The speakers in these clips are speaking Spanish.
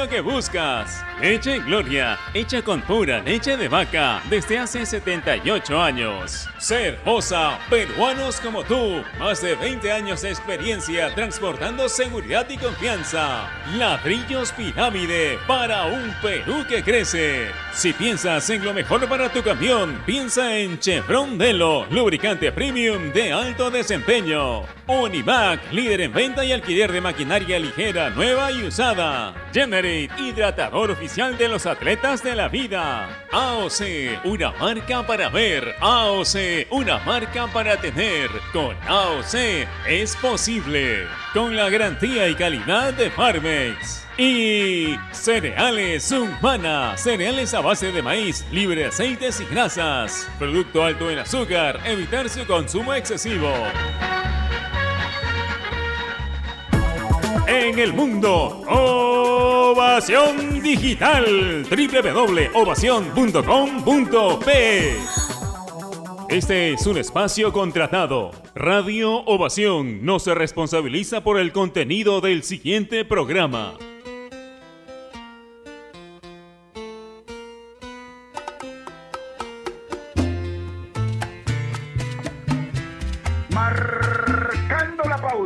Lo que buscas. Leche Gloria, hecha con pura leche de vaca desde hace 78 años. Ser Hermosa, peruanos como tú. Más de 20 años de experiencia transportando seguridad y confianza. Ladrillos Pirámide para un Perú que crece. Si piensas en lo mejor para tu camión, piensa en Chevron Delo, lubricante premium de alto desempeño. Univac, líder en venta y alquiler de maquinaria ligera, nueva y usada. Generate, hidratador oficial de los atletas de la vida. AOC, una marca para ver. AOC, una marca para tener. Con AOC es posible. Con la garantía y calidad de Farmex. Y cereales Humana, cereales a base de maíz, libre de aceites y grasas. Producto alto en azúcar, evitar su consumo excesivo. En el mundo, Ovación Digital, www.ovación.com.p. Este es un espacio contratado. Radio Ovación no se responsabiliza por el contenido del siguiente programa.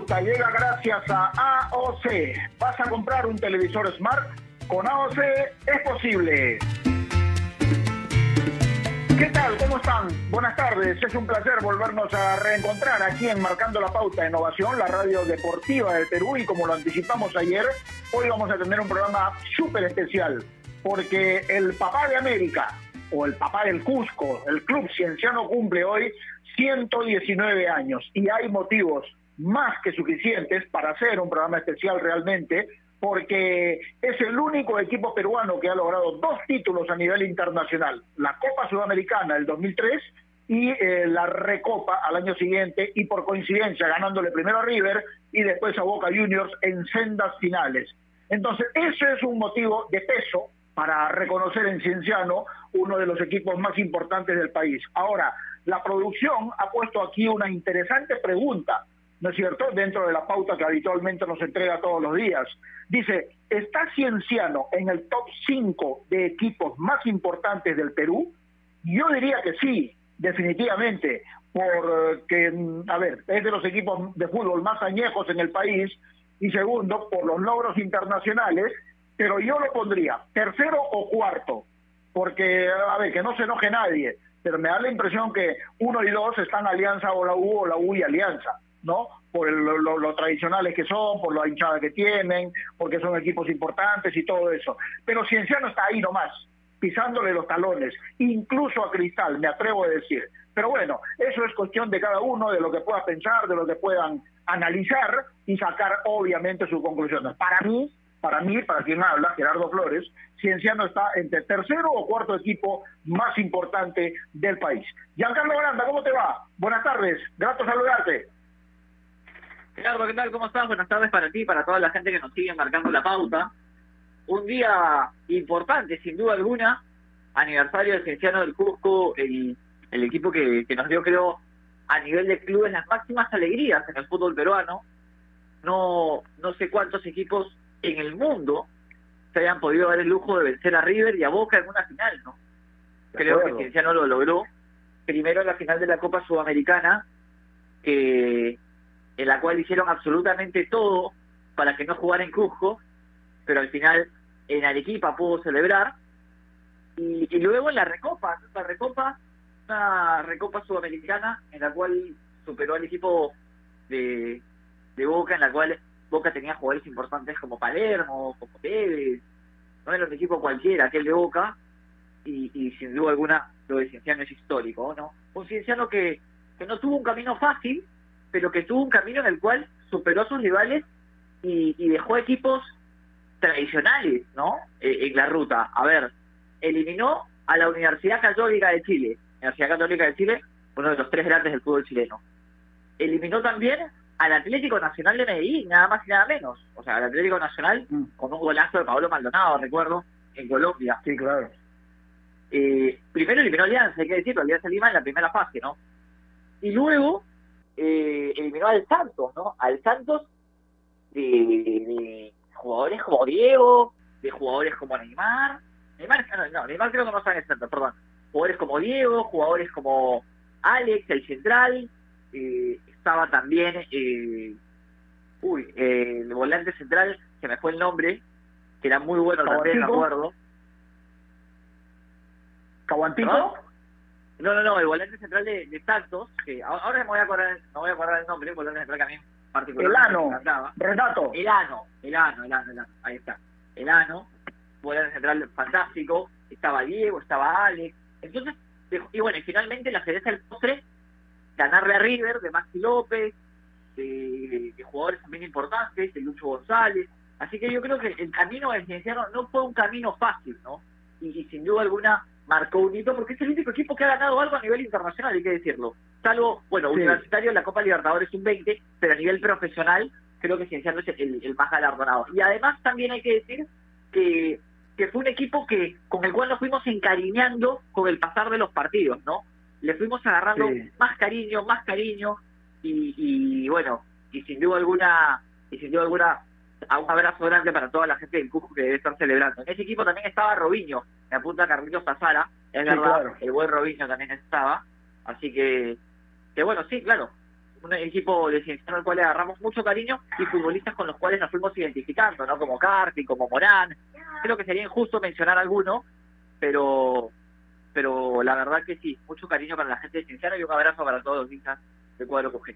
Pauta llega gracias a AOC. ¿Vas a comprar un televisor Smart? Con AOC es posible. ¿Qué tal? ¿Cómo están? Buenas tardes. Es un placer volvernos a reencontrar aquí en Marcando la Pauta Innovación, la radio deportiva del Perú. Y como lo anticipamos ayer, hoy vamos a tener un programa súper especial, porque el papá de América, o el papá del Cusco, el club cienciano cumple hoy 119 años y hay motivos más que suficientes para hacer un programa especial realmente, porque es el único equipo peruano que ha logrado dos títulos a nivel internacional, la Copa Sudamericana del 2003 y eh, la Recopa al año siguiente y por coincidencia ganándole primero a River y después a Boca Juniors en sendas finales. Entonces, ese es un motivo de peso para reconocer en Cienciano uno de los equipos más importantes del país. Ahora, la producción ha puesto aquí una interesante pregunta, ¿no es cierto?, dentro de la pauta que habitualmente nos entrega todos los días. Dice, ¿está Cienciano en el top 5 de equipos más importantes del Perú? Yo diría que sí, definitivamente, porque, a ver, es de los equipos de fútbol más añejos en el país y segundo, por los logros internacionales, pero yo lo pondría tercero o cuarto, porque, a ver, que no se enoje nadie, pero me da la impresión que uno y dos están Alianza o la U o la U y Alianza, ¿no? Por el- lo, lo tradicionales que son, por la hinchada que tienen, porque son equipos importantes y todo eso. Pero Cienciano está ahí nomás, pisándole los talones, incluso a Cristal, me atrevo a decir. Pero bueno, eso es cuestión de cada uno, de lo que pueda pensar, de lo que puedan analizar y sacar obviamente sus conclusiones. Para mí, para mí, para quien habla, Gerardo Flores, Cienciano está entre tercero o cuarto equipo más importante del país. Giancarlo Granda, ¿cómo te va? Buenas tardes, grato saludarte. Gerardo, ¿qué tal? ¿Cómo estás? Buenas tardes para ti y para toda la gente que nos sigue marcando la pauta. Un día importante, sin duda alguna, aniversario del Cienciano del Cusco, el, el equipo que, que nos dio, creo, a nivel de clubes las máximas alegrías en el fútbol peruano. No, no sé cuántos equipos en el mundo se hayan podido dar el lujo de vencer a River y a Boca en una final, ¿no? Creo que. Cienciano lo logró. Primero en la final de la Copa Sudamericana, que en la cual hicieron absolutamente todo para que no jugara en Cusco, pero al final en Arequipa pudo celebrar. Y, y luego en la Recopa, la Recopa, una Recopa Sudamericana en la cual superó al equipo de, de Boca, en la cual Boca tenía jugadores importantes como Palermo, como Tevez, no era un equipo cualquiera, aquel de Boca, y, y sin duda alguna lo de Cienciano es histórico, ¿no? Un Cienciano que, que no tuvo un camino fácil, pero que tuvo un camino en el cual superó a sus rivales y, y dejó equipos tradicionales, ¿no? Eh, en la ruta. A ver, eliminó a la Universidad Católica de Chile, Universidad Católica de Chile, uno de los tres grandes del fútbol chileno. Eliminó también al Atlético Nacional de Medellín, nada más y nada menos. O sea, al Atlético Nacional Mm. con un golazo de Pablo Maldonado, recuerdo, en Colombia. Sí, claro. Eh, primero eliminó Alianza, hay que decirlo, Alianza Lima en la primera fase, ¿no? Y luego eh, eliminó al Santos, ¿no? Al Santos de, de jugadores como Diego, de jugadores como Neymar. Neymar, no, Neymar creo que no en el centro, perdón. Jugadores como Diego, jugadores como Alex, el central. Eh, estaba también, eh, uy, eh, el volante central, que me fue el nombre, que era muy bueno también, me acuerdo. ¿Caguantico? ¿No? no, no, el volante central de, de Santos, que ahora me voy a acordar, me voy a acordar el nombre, el volante central que a mí particularmente Elano, Renato. Elano, Elano, Elano, Elano, ahí está. Elano, volante central fantástico, estaba Diego, estaba Alex. Entonces, y bueno, y finalmente la cereza del postre, ganarle a River, de Maxi López, de, jugadores también importantes, de Lucho González. Así que yo creo que el camino del Cienciano no fue un camino fácil, ¿no? y sin duda alguna marcó un hito porque es el único equipo que ha ganado algo a nivel internacional, hay que decirlo. Salvo, bueno, universitario la Copa Libertadores un 20, pero a nivel profesional creo que Cienciano es el, más galardonado. Y además también hay que decir que, que fue un equipo que con el cual nos fuimos encariñando con el pasar de los partidos, ¿no? Le fuimos agarrando más cariño, más cariño y, y bueno, y sin duda alguna, y sin duda alguna un abrazo grande para toda la gente del Cusco que debe estar celebrando. En ese equipo también estaba Robinho, me apunta Carlitos Pazara, es verdad, el buen Robinho también estaba, así que, que bueno, sí, claro, un equipo de cienciano al cual le agarramos mucho cariño y futbolistas con los cuales nos fuimos identificando, ¿no? Como Carti, como Morán, creo que sería injusto mencionar alguno, pero pero la verdad que sí, mucho cariño para la gente de Cienciano y un abrazo para todos los hinchas del cuadro Cujé.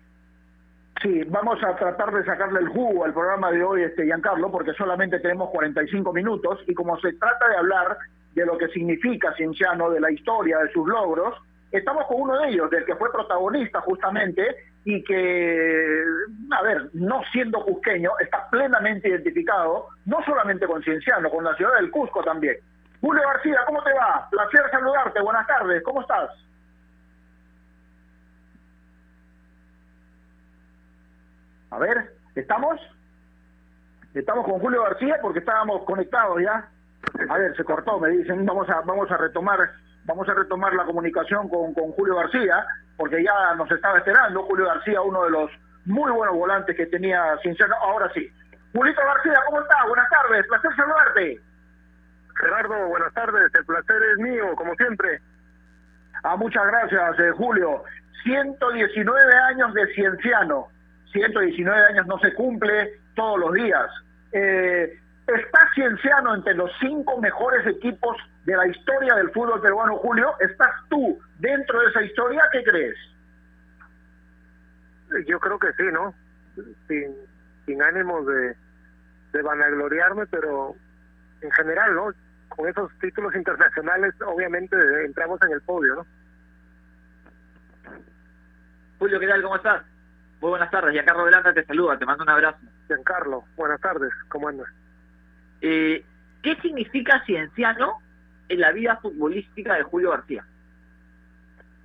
Sí, vamos a tratar de sacarle el jugo al programa de hoy, este Giancarlo, porque solamente tenemos 45 minutos y como se trata de hablar de lo que significa Cienciano, de la historia, de sus logros, estamos con uno de ellos, del que fue protagonista justamente y que, a ver, no siendo cusqueño, está plenamente identificado, no solamente con Cienciano, con la ciudad del Cusco también. Julio García, ¿cómo te va? Placer saludarte, buenas tardes, ¿cómo estás? A ver, ¿estamos? Estamos con Julio García porque estábamos conectados ya. A ver, se cortó, me dicen, vamos a vamos a retomar vamos a retomar la comunicación con, con Julio García porque ya nos estaba esperando Julio García, uno de los muy buenos volantes que tenía Cinciano. Ahora sí. Julito García, ¿cómo estás? Buenas tardes, placer saludarte. Gerardo, buenas tardes, el placer es mío, como siempre. Ah, muchas gracias, eh, Julio. 119 años de Cienciano. 119 años no se cumple todos los días. Eh, ¿Está Cienciano entre los cinco mejores equipos de la historia del fútbol peruano, Julio? ¿Estás tú dentro de esa historia? ¿Qué crees? Yo creo que sí, ¿no? Sin, sin ánimos de, de vanagloriarme, pero en general, ¿no? Con esos títulos internacionales, obviamente entramos en el podio, ¿no? Julio, ¿qué tal? ¿Cómo estás? Muy buenas tardes, Giancarlo Velanda te saluda, te mando un abrazo. Giancarlo, buenas tardes, ¿cómo andas? Eh, ¿Qué significa Cienciano en la vida futbolística de Julio García?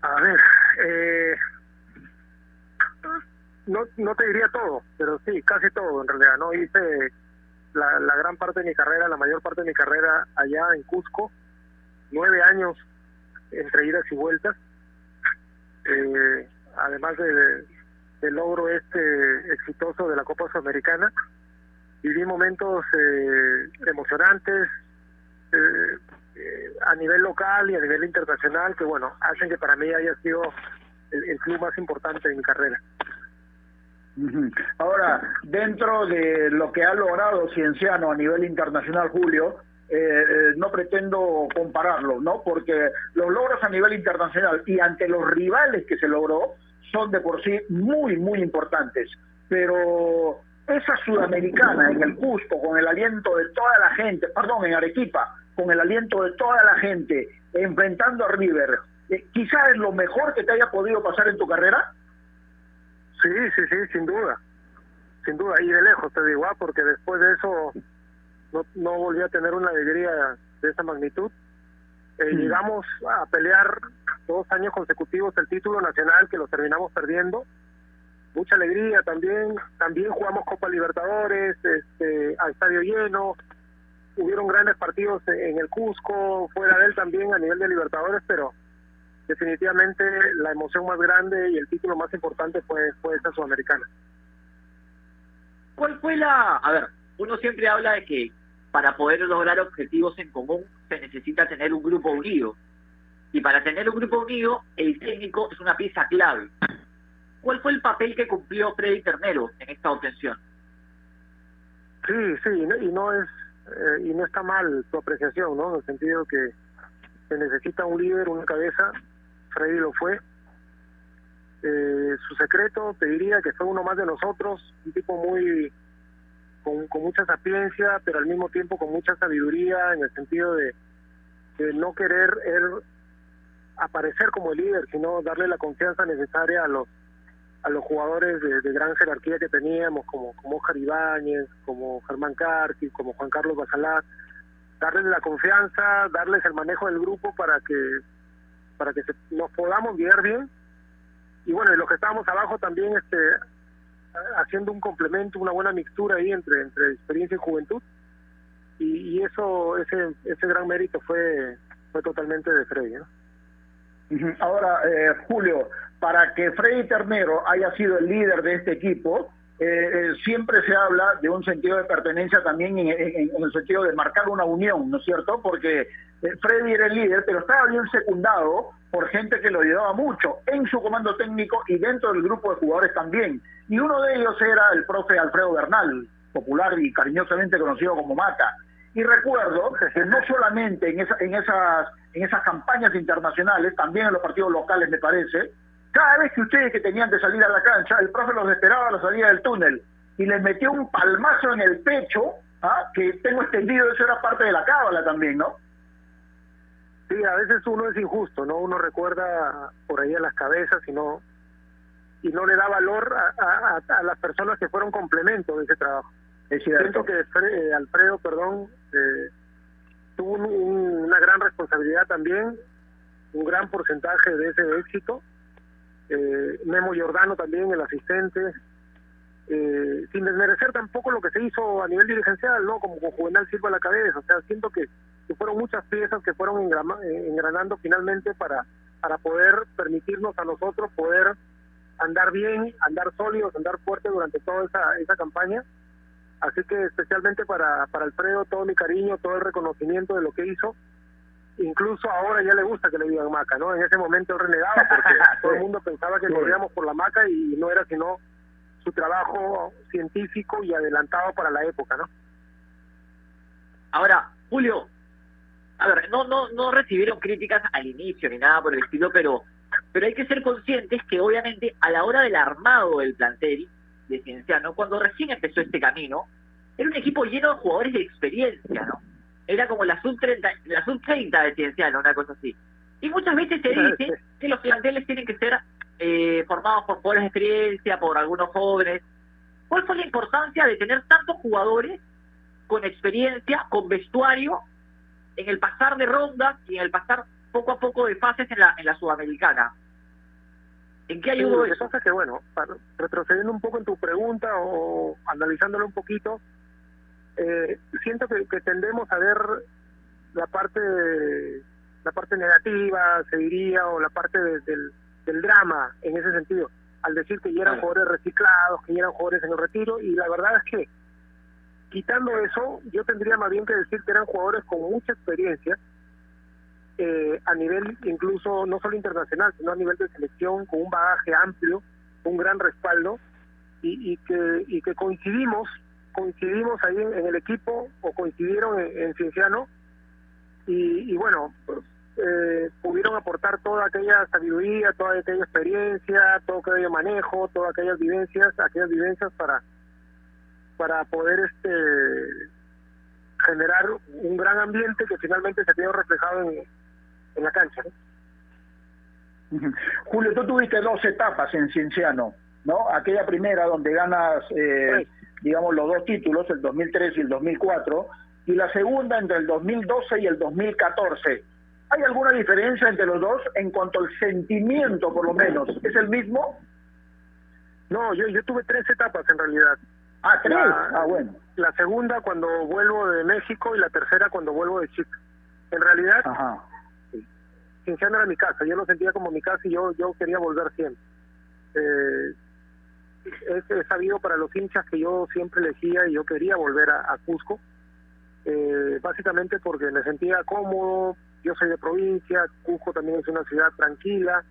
A ver, eh, no, no te diría todo, pero sí, casi todo en realidad, ¿no? Hice la, la gran parte de mi carrera, la mayor parte de mi carrera allá en Cusco, nueve años entre idas y vueltas. Eh, además de, el logro este exitoso de la Copa Sudamericana. Viví momentos eh, emocionantes eh, eh, a nivel local y a nivel internacional que, bueno, hacen que para mí haya sido el, club más importante de mi carrera. Ahora, dentro de lo que ha logrado Cienciano a nivel internacional, Julio, no pretendo compararlo, ¿no? Porque los logros a nivel internacional y ante los rivales que se logró, son de por sí muy, muy importantes. Pero esa sudamericana en el Cusco, con el aliento de toda la gente, perdón, en Arequipa, con el aliento de toda la gente, enfrentando a River, eh, quizás es lo mejor que te haya podido pasar en tu carrera. Sí, sí, sí, sin duda. Sin duda, y de lejos te digo, ah, porque después de eso no, no volví a tener una alegría de esa magnitud. Eh, mm. Llegamos a pelear dos años consecutivos el título nacional que lo terminamos perdiendo. Mucha alegría también. También jugamos Copa Libertadores este, a estadio lleno. Hubieron grandes partidos en el Cusco, fuera de él también a nivel de Libertadores, pero definitivamente la emoción más grande y el título más importante fue, fue esta sudamericana. ¿Cuál fue la...? A ver, uno siempre habla de que para poder lograr objetivos en común se necesita tener un grupo unido. Y para tener un grupo unido, el técnico es una pieza clave. ¿Cuál fue el papel que cumplió Freddy Ternero en esta obtención? Sí, sí, y no, es eh, y no está mal tu apreciación, ¿no? En el sentido que se necesita un líder, una cabeza. Freddy lo fue. Eh, su secreto, te diría que fue uno más de nosotros, un tipo muy con, con mucha sapiencia, pero al mismo tiempo con mucha sabiduría en el sentido de, de no querer él aparecer como el líder, sino darle la confianza necesaria a los a los jugadores de, gran jerarquía que teníamos, como, como Oscar Ibáñez, como Germán Carti, como Juan Carlos Basalar, darles la confianza, darles el manejo del grupo para que para que nos podamos guiar bien. Y bueno, y los que estábamos abajo también este haciendo un complemento, una buena mixtura ahí entre entre experiencia y juventud. Y, eso ese ese gran mérito fue fue totalmente de Freddy, Ahora, eh, Julio, para que Freddy Ternero haya sido el líder de este equipo, eh, eh, siempre se habla de un sentido de pertenencia también en, el sentido de marcar una unión, ¿no es cierto? Porque Freddy era el líder, pero estaba bien secundado por gente que lo ayudaba mucho en su comando técnico y dentro del grupo de jugadores también. Y uno de ellos era el profe Alfredo Bernal, popular y cariñosamente conocido como Mata. Y recuerdo que no solamente en, en, esas, en esas campañas internacionales, también en los partidos locales me parece, cada vez que ustedes que tenían que salir a la cancha, el profe los esperaba a la salida del túnel y les metió un palmazo en el pecho, ¿ah? que tengo extendido, eso era parte de la cábala también, ¿no? Sí, a veces uno es injusto, ¿no? Uno recuerda por ahí a las cabezas y no, y no le da valor a las personas que fueron complemento de ese trabajo. Siento que eh, Alfredo, perdón, eh, tuvo una gran responsabilidad también, un gran porcentaje de ese éxito. Eh, Memo Giordano también, el asistente, eh, sin desmerecer tampoco lo que se hizo a nivel dirigencial, ¿no? Como con Juvenal Silva a la cabeza. O sea, siento que, fueron muchas piezas que fueron engranando finalmente para, para poder permitirnos a nosotros poder andar bien, andar sólidos, andar fuertes durante toda esa, esa campaña Así que especialmente para, para Alfredo todo mi cariño, todo el reconocimiento de lo que hizo. Incluso ahora ya le gusta que le digan maca, ¿no? En ese momento él renegaba porque todo el mundo pensaba que corríamos por la maca y no era sino su trabajo científico y adelantado para la época, ¿no? Ahora, Julio, a ver, no, no, no recibieron críticas al inicio ni nada por el estilo, pero, pero hay que ser conscientes que obviamente a la hora del armado del plantel, de Cienciano, cuando recién empezó este camino, era un equipo lleno de jugadores de experiencia, ¿no? Era como la sub-30 la sub -30 de Cienciano, una cosa así. Y muchas veces se dice que los planteles tienen que ser eh, formados por jugadores de experiencia, por algunos jóvenes. ¿Cuál fue la importancia de tener tantos jugadores con experiencia, con vestuario, en el pasar de rondas y en el pasar poco a poco de fases en la, en la Sudamericana? ¿En qué ayudó eso? que, bueno, retrocediendo un poco en tu pregunta o analizándolo un poquito, eh, siento que, tendemos a ver la parte la parte negativa, se diría, o la parte del, del drama en ese sentido, al decir que ya eran jugadores reciclados, que ya eran jugadores en el retiro, y la verdad es que quitando eso, yo tendría más bien que decir que eran jugadores con mucha experiencia, eh, a nivel incluso no solo internacional, sino a nivel de selección, con un bagaje amplio, un gran respaldo, y, que, y que coincidimos, coincidimos ahí en, el equipo, o coincidieron en, Cienciano, y, bueno, eh, pudieron aportar toda aquella sabiduría, toda aquella experiencia, todo aquello manejo, todas aquellas vivencias, aquellas vivencias para para poder este generar un gran ambiente que finalmente se vio reflejado en, en la cancha. Julio, tú tuviste dos etapas en Cienciano, ¿no? Aquella primera donde ganas, eh, digamos, los dos títulos, el 2003 y el 2004, y la segunda entre el 2012 y el 2014. ¿Hay alguna diferencia entre los dos en cuanto al sentimiento, por lo menos? ¿Es el mismo? No, yo, yo tuve tres etapas en realidad. Ah, tres. ah, bueno. La segunda cuando vuelvo de México y la tercera cuando vuelvo de Chica. En realidad, Ajá. Cinciano era mi casa, yo lo sentía como mi casa y yo, yo quería volver siempre. Eh, es, sabido para los hinchas que yo siempre elegía y yo quería volver a, Cusco. eh, básicamente porque me sentía cómodo, yo soy de provincia, Cusco también es una ciudad tranquila,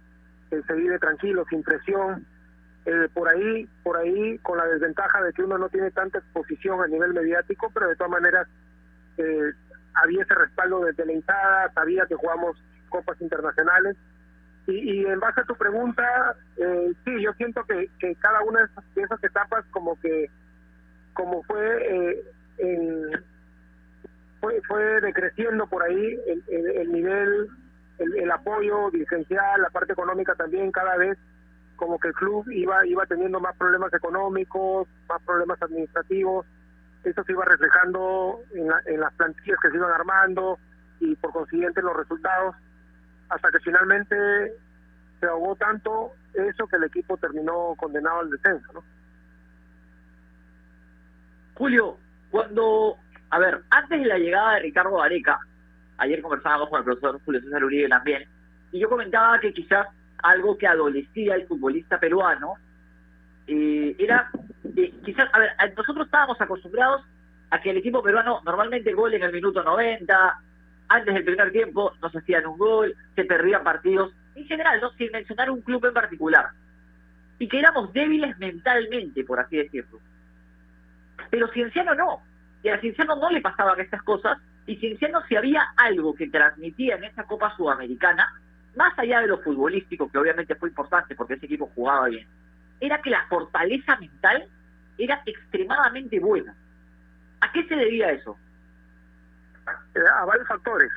eh, se vive tranquilo, sin presión, eh, por ahí, por ahí con la desventaja de que uno no tiene tanta exposición a nivel mediático, pero de todas maneras eh, había ese respaldo desde la hinchada, sabía que jugamos copas internacionales. Y, y en base a tu pregunta, eh, sí, yo siento que, que cada una de esas, de esas etapas como que como fue eh, en, fue, fue decreciendo por ahí el, el, el nivel, el, el, apoyo dirigencial, la parte económica también cada vez como que el club iba iba teniendo más problemas económicos, más problemas administrativos, eso se iba reflejando en, la, en las plantillas que se iban armando y por consiguiente los resultados, hasta que finalmente se ahogó tanto eso que el equipo terminó condenado al descenso, ¿no? Julio, cuando, a ver, antes de la llegada de Ricardo Areca, ayer conversábamos con el profesor Julio César Uribe también, y yo comentaba que quizás algo que adolecía el futbolista peruano eh, era, quizás, a ver, nosotros estábamos acostumbrados a que el equipo peruano normalmente gol en el minuto 90, antes del primer tiempo nos hacían un gol, se perdían partidos, en general, ¿no? sin mencionar un club en particular, y que éramos débiles mentalmente, por así decirlo. Pero Cienciano no, y a Cienciano no le pasaban estas cosas, y Cienciano si había algo que transmitía en esa Copa Sudamericana, más allá de lo futbolístico, que obviamente fue importante porque ese equipo jugaba bien, era que la fortaleza mental era extremadamente buena. ¿A qué se debía eso? A varios factores,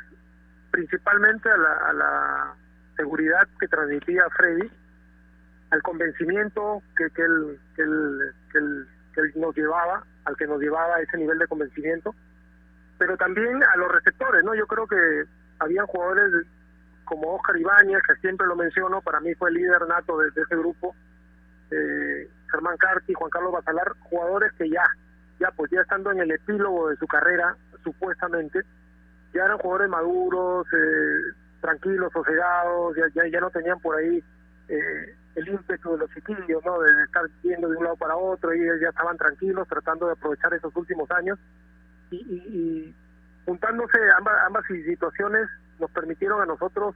principalmente a la, a la seguridad que transmitía Freddy, al convencimiento que, que, él, que, él, que, él, nos llevaba, al que nos llevaba ese nivel de convencimiento, pero también a los receptores, ¿no? Yo creo que habían jugadores como Oscar Ibáñez, que siempre lo menciono, para mí fue el líder nato de, de ese grupo, eh, Germán Carti, Juan Carlos Basalar, jugadores que ya, ya pues ya estando en el epílogo de su carrera, supuestamente, ya eran jugadores maduros, eh, tranquilos, sosegados, ya, ya, ya no tenían por ahí eh, el ímpetu de los chiquillos, ¿no? De estar yendo de un lado para otro, y ya estaban tranquilos, tratando de aprovechar esos últimos años, y, y, y juntándose ambas, ambas situaciones nos permitieron a nosotros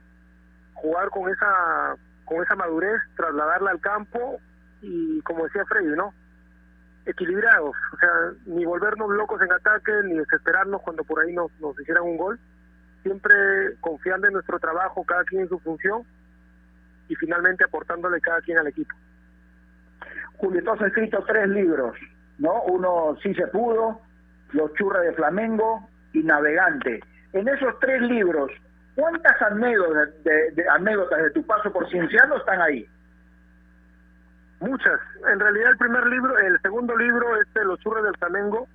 jugar con esa con esa madurez, trasladarla al campo y como decía Freddy, ¿no? Equilibrados, o sea, ni volvernos locos en ataque, ni desesperarnos cuando por ahí nos, nos hicieran un gol, siempre confiando en nuestro trabajo, cada quien en su función y finalmente aportándole cada quien al equipo. Julio, tú has escrito tres libros, ¿no? Uno sí se pudo, Los churras de Flamengo y Navegante. En esos tres libros, ¿cuántas anécdotas de, de, anécdotas de tu paso por Cienciano están ahí? Muchas. En realidad el primer libro, el segundo libro, este Los churros del Flamengo,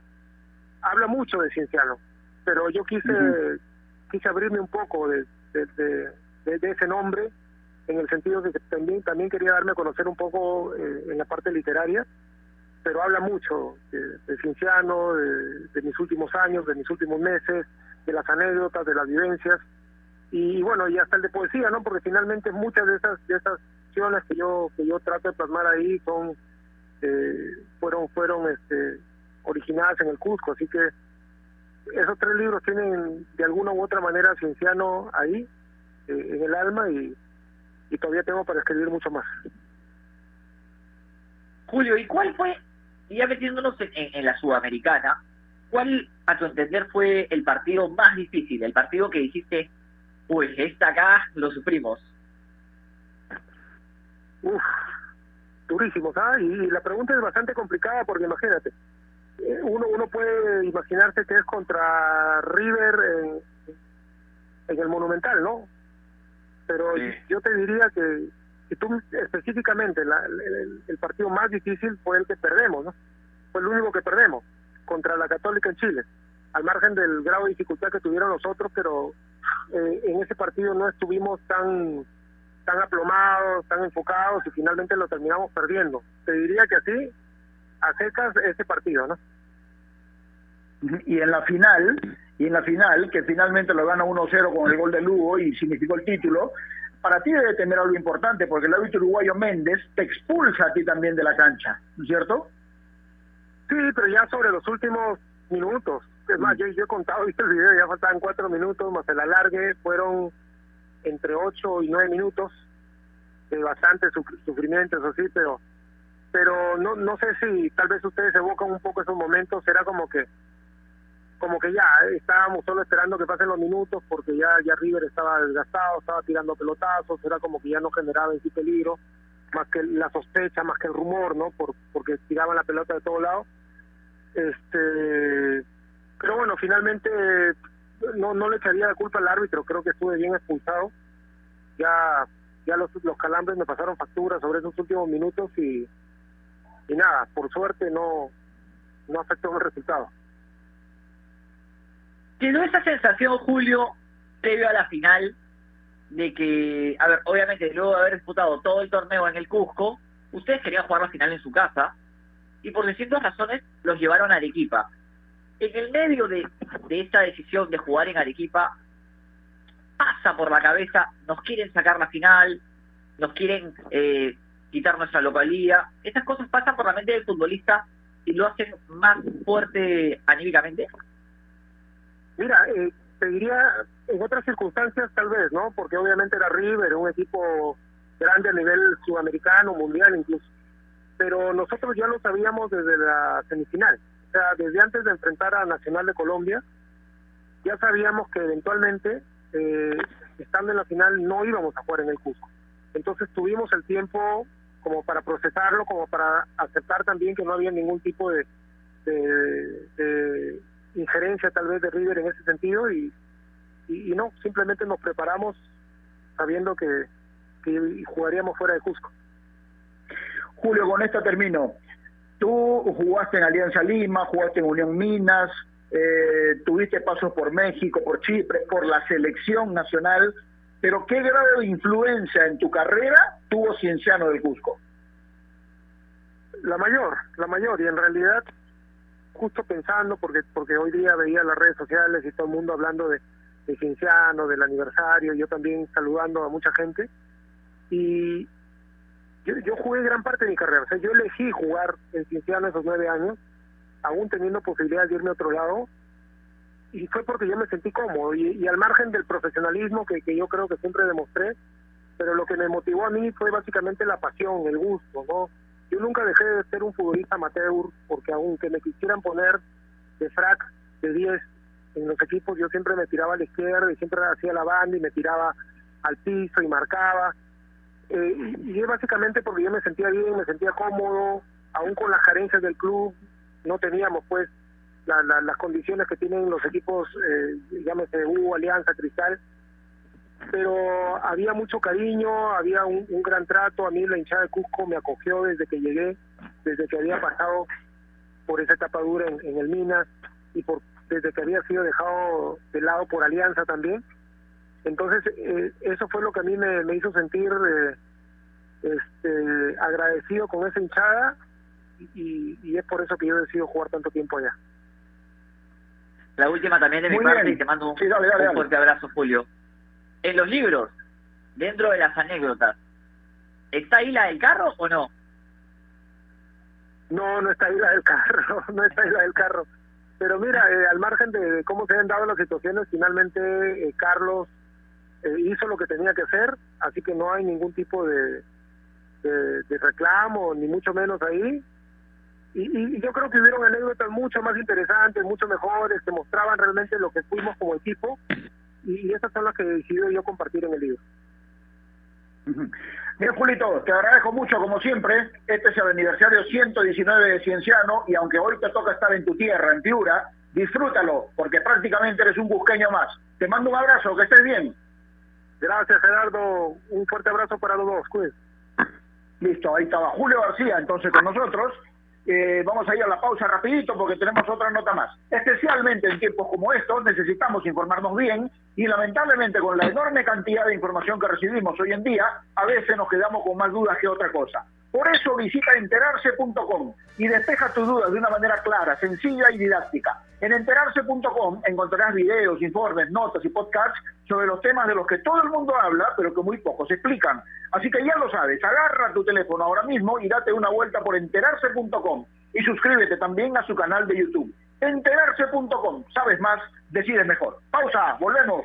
habla mucho de Cienciano, pero yo quise uh -huh. quise abrirme un poco de, de, de, de, ese nombre, en el sentido de que también, también quería darme a conocer un poco eh, en la parte literaria, pero habla mucho de, Cienciano, de, de mis últimos años, de mis últimos meses, de las anécdotas, de las vivencias, y bueno y hasta el de poesía no porque finalmente muchas de esas de esas que yo que yo trato de plasmar ahí son eh, fueron fueron este originadas en el Cusco así que esos tres libros tienen de alguna u otra manera cienciano ahí eh, en el alma y, y todavía tengo para escribir mucho más Julio y cuál fue ya metiéndonos en, en la sudamericana cuál a tu entender fue el partido más difícil el partido que dijiste pues esta acá lo sufrimos. Uf, durísimos, ¿ah? Y la pregunta es bastante complicada porque imagínate, eh, uno uno puede imaginarse que es contra River en, en el Monumental, ¿no? Pero sí. yo te diría que si tú específicamente la, el, el, partido más difícil fue el que perdemos, ¿no? Fue el único que perdemos contra la Católica en Chile, al margen del grado de dificultad que tuvieron nosotros, pero eh, en ese partido no estuvimos tan tan aplomados, tan enfocados y finalmente lo terminamos perdiendo. Te diría que así, a secas ese partido, ¿no? Y en la final, y en la final, que finalmente lo gana 1-0 con el gol de Lugo y significó el título, para ti debe tener algo importante, porque el árbitro uruguayo Méndez te expulsa a ti también de la cancha, ¿no es cierto? Sí, pero ya sobre los últimos minutos, Es más, yo, he contado, visto el video, ya faltaban cuatro minutos, más el alargue, fueron entre ocho y nueve minutos, de bastante sufrimiento, eso sí, pero pero no no sé si tal vez ustedes evocan un poco esos momentos, será como que como que ya estábamos solo esperando que pasen los minutos porque ya ya River estaba desgastado, estaba tirando pelotazos, era como que ya no generaba en sí peligro, más que la sospecha, más que el rumor, ¿no? Por, porque tiraban la pelota de todos lados. Este, pero bueno, finalmente no no le echaría la culpa al árbitro, creo que estuve bien expulsado. Ya ya los, los calambres me pasaron facturas sobre esos últimos minutos y y nada, por suerte no, no afectó el resultado. ¿Quedó esa sensación, Julio, previo a la final, de que, a ver, obviamente luego de haber disputado todo el torneo en el Cusco, ustedes querían jugar la final en su casa y por distintas razones los llevaron a Arequipa. En el medio de, esta decisión de jugar en Arequipa, pasa por la cabeza, nos quieren sacar la final, nos quieren eh, quitar nuestra localía. Estas cosas pasan por la mente del futbolista y lo hacen más fuerte anímicamente. Mira, eh, te diría en otras circunstancias tal vez, ¿no? Porque obviamente era River, un equipo grande a nivel sudamericano, mundial incluso. Pero nosotros ya lo sabíamos desde la semifinal. Sea, desde antes de enfrentar a Nacional de Colombia, ya sabíamos que eventualmente, eh, estando en la final, no íbamos a jugar en el Cusco. Entonces tuvimos el tiempo como para procesarlo, como para aceptar también que no había ningún tipo de, de, injerencia tal vez de River en ese sentido y, y, no, simplemente nos preparamos sabiendo que, que jugaríamos fuera de Cusco. Julio, con esto termino. Tú jugaste en Alianza Lima, jugaste en Unión Minas, eh, tuviste pasos por México, por Chipre, por la selección nacional pero ¿qué grado de influencia en tu carrera tuvo Cienciano del Cusco? La mayor, la mayor, y en realidad, justo pensando, porque porque hoy día veía las redes sociales y todo el mundo hablando de, Cienciano, del aniversario, yo también saludando a mucha gente, y yo, yo jugué gran parte de mi carrera, o sea, yo elegí jugar en Cienciano esos nueve años, aún teniendo posibilidad de irme a otro lado, y fue porque yo me sentí cómodo y, al margen del profesionalismo que, que yo creo que siempre demostré, pero lo que me motivó a mí fue básicamente la pasión, el gusto, ¿no? Yo nunca dejé de ser un futbolista amateur porque aunque me quisieran poner de frac de 10 en los equipos, yo siempre me tiraba a la izquierda y siempre hacía la banda y me tiraba al piso y marcaba. Eh, y, es básicamente porque yo me sentía bien, me sentía cómodo, aún con las carencias del club, no teníamos pues las condiciones que tienen los equipos, eh, llámese U, Alianza, Cristal, pero había mucho cariño, había un, gran trato, a mí la hinchada de Cusco me acogió desde que llegué, desde que había pasado por esa etapa dura en, el Minas y por desde que había sido dejado de lado por Alianza también. Entonces, eh, eso fue lo que a mí me, hizo sentir eh, este, agradecido con esa hinchada y, y es por eso que yo decido jugar tanto tiempo allá. La última también de mi parte y te mando un, fuerte abrazo, Julio. En los libros, dentro de las anécdotas, ¿está ahí la del carro o no? No, no está ahí la del carro, no está ahí la del carro. Pero mira, eh, al margen de, cómo se han dado las situaciones, finalmente eh, Carlos eh, hizo lo que tenía que hacer, así que no hay ningún tipo de, de reclamo, ni mucho menos ahí y, yo creo que hubieron anécdotas mucho más interesantes, mucho mejores, que mostraban realmente lo que fuimos como equipo, y, esas son las que he decidido yo compartir en el libro. Mira, Julito, te agradezco mucho, como siempre. Este es el aniversario 119 de Cienciano, y aunque hoy te toca estar en tu tierra, en Piura, disfrútalo, porque prácticamente eres un busqueño más. Te mando un abrazo, que estés bien. Gracias, Gerardo. Un fuerte abrazo para los dos. Cuídense. Listo, ahí estaba Julio García, entonces con nosotros. Eh, vamos a ir a la pausa rapidito porque tenemos otra nota más. Especialmente en tiempos como estos necesitamos informarnos bien y lamentablemente con la enorme cantidad de información que recibimos hoy en día, a veces nos quedamos con más dudas que otra cosa. Por eso visita enterarse.com y despeja tus dudas de una manera clara, sencilla y didáctica. En enterarse.com encontrarás videos, informes, notas y podcasts sobre los temas de los que todo el mundo habla, pero que muy pocos explican. Así que ya lo sabes, agarra tu teléfono ahora mismo y date una vuelta por enterarse.com y suscríbete también a su canal de YouTube. Enterarse.com. Sabes más, decides mejor. Pausa, volvemos.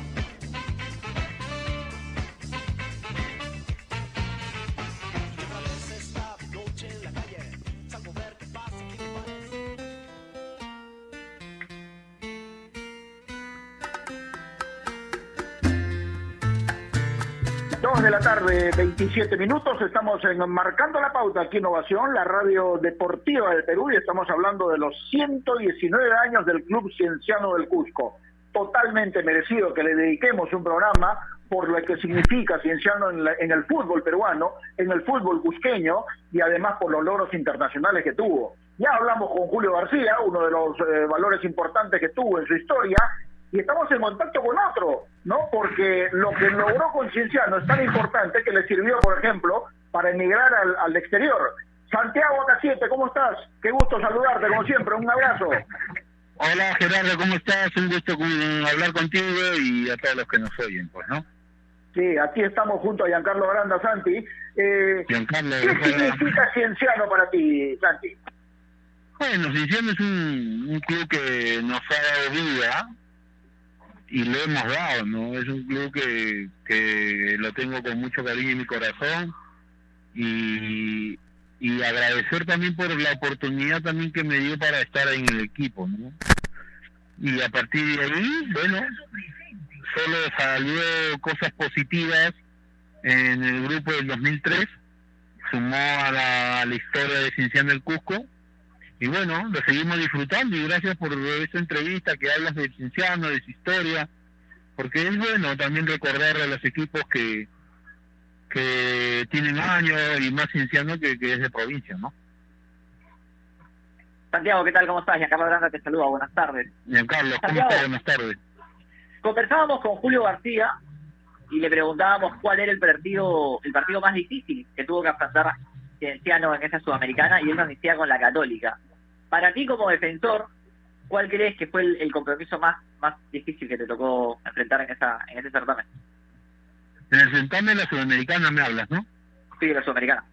Dos de la tarde, 27 minutos. Estamos en Marcando la Pauta aquí Innovación, la radio deportiva del Perú, y estamos hablando de los 119 años del Club Cienciano del Cusco. Totalmente merecido que le dediquemos un programa por lo que significa Cienciano en, la- en el fútbol peruano, en el fútbol cusqueño y además por los logros internacionales que tuvo. Ya hablamos con Julio García, uno de los eh, valores importantes que tuvo en su historia, y estamos en contacto con otro, ¿no? Porque lo que logró con Cienciano es tan importante que le sirvió, por ejemplo, para emigrar al, al exterior. Santiago Acasiete, ¿cómo estás? Qué gusto saludarte, como siempre, un abrazo. Hola Gerardo, ¿cómo estás? Un gusto hablar contigo y a todos los que nos oyen, pues, ¿no? Sí, aquí estamos junto a Giancarlo Aranda Santi. Eh, Giancarlo, ¿Qué significa Cienciano para ti, Santi? Bueno, Cienciano es un, un club que nos ha dado vida y lo hemos dado, ¿no? Es un club que, que lo tengo con mucho cariño en mi corazón y, y agradecer también por la oportunidad también que me dio para estar en el equipo, ¿no? Y a partir de ahí, bueno, solo salió cosas positivas en el grupo del 2003, sumó a la, a la historia de Cienciano del Cusco y bueno, lo seguimos disfrutando y gracias por esta entrevista que hablas de Cienciano, de su historia, porque es bueno también recordar a los equipos que que tienen años y más Cienciano que, que es de provincia, ¿no? Santiago, ¿qué tal? ¿Cómo estás? Giancarlo Aranda te saluda, buenas tardes. Giancarlo, ¿cómo estás? Buenas tardes. Conversábamos con Julio García y le preguntábamos cuál era el partido el partido más difícil que tuvo que afrontar Cienciano en esa Sudamericana y él nos decía con la Católica. Para ti como defensor, ¿cuál crees que fue el, el compromiso más más difícil que te tocó enfrentar en esa en ese certamen? En el certamen de la Sudamericana me hablas, ¿no? Sí, de la Sudamericana.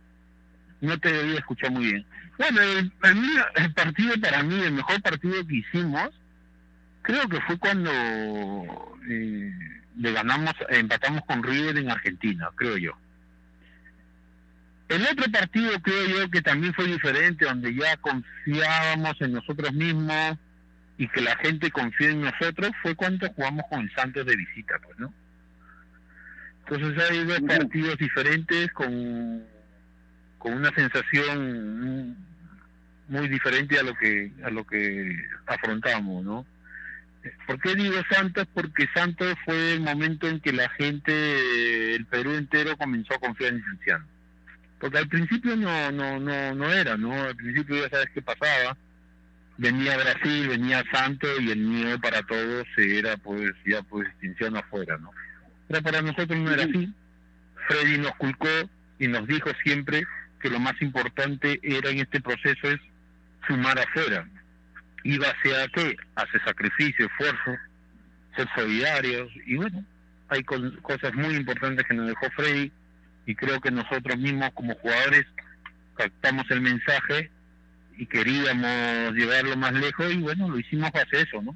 No te debía escuchar muy bien. Bueno, el, el mío- el partido para mí, el mejor partido que hicimos, creo que fue cuando eh, le ganamos, empatamos con River en Argentina, creo yo. El otro partido creo yo que también fue diferente, donde ya confiábamos en nosotros mismos y que la gente confió en nosotros, fue cuando jugamos con el Santos de visita, pues, ¿no? Entonces hay dos partidos diferentes con, con una sensación muy diferente a lo que a lo que afrontamos, ¿no? ¿Por qué digo Santos? Porque Santos fue el momento en que la gente, el Perú entero comenzó a confiar en Cienciano. Porque al principio no no no no era, ¿no? Al principio ya sabes qué pasaba. Venía Brasil, venía Santos y el miedo para todos era pues ya pues Cienciano afuera, ¿no? Pero para nosotros no era así. Freddy nos culcó y nos dijo siempre que lo más importante era en este proceso es sumar afuera. Y base a qué? Hace sacrificio, esfuerzo, ser solidarios y bueno, hay cosas muy importantes que nos dejó Freddy y creo que nosotros mismos como jugadores captamos el mensaje y queríamos llevarlo más lejos y bueno, lo hicimos base a eso, ¿no?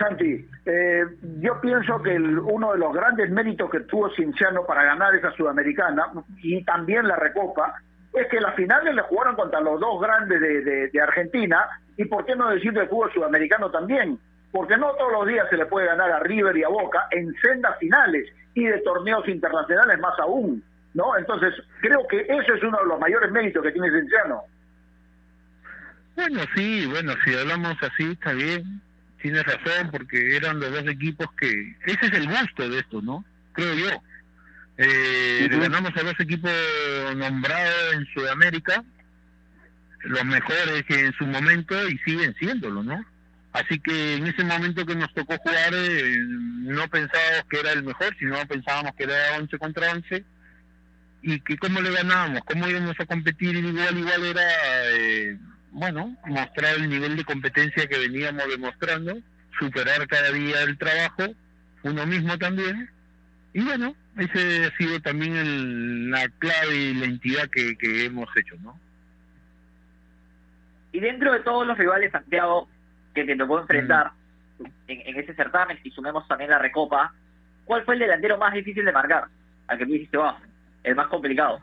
Santi, eh, yo pienso que uno de los grandes méritos que tuvo Cinciano para ganar esa Sudamericana y también la Recopa es que las finales le jugaron contra los dos grandes de, Argentina y por qué no decir del fútbol sudamericano también, porque no todos los días se le puede ganar a River y a Boca en sendas finales y de torneos internacionales más aún, ¿no? Entonces creo que eso es uno de los mayores méritos que tiene Cinciano. Bueno, sí, bueno, si hablamos así está bien, tienes razón, porque eran los dos equipos que... Ese es el gusto de esto, ¿no? Creo yo eh, ganamos a dos equipos nombrados en Sudamérica, los mejores que en su momento y siguen siéndolo, ¿no? Así que en ese momento que nos tocó jugar, eh, no pensábamos que era el mejor, sino pensábamos que era 11 contra 11 y que cómo le ganábamos, cómo íbamos a competir igual, igual era, eh, bueno, mostrar el nivel de competencia que veníamos demostrando, superar cada día el trabajo, uno mismo también, y bueno, ese ha sido también el, la clave y la entidad que, hemos hecho, ¿no? Y dentro de todos los rivales, Santiago, que te tocó enfrentar mm. en, ese certamen, y sumemos también la Recopa, ¿cuál fue el delantero más difícil de marcar? Al que me dijiste, va, el más complicado.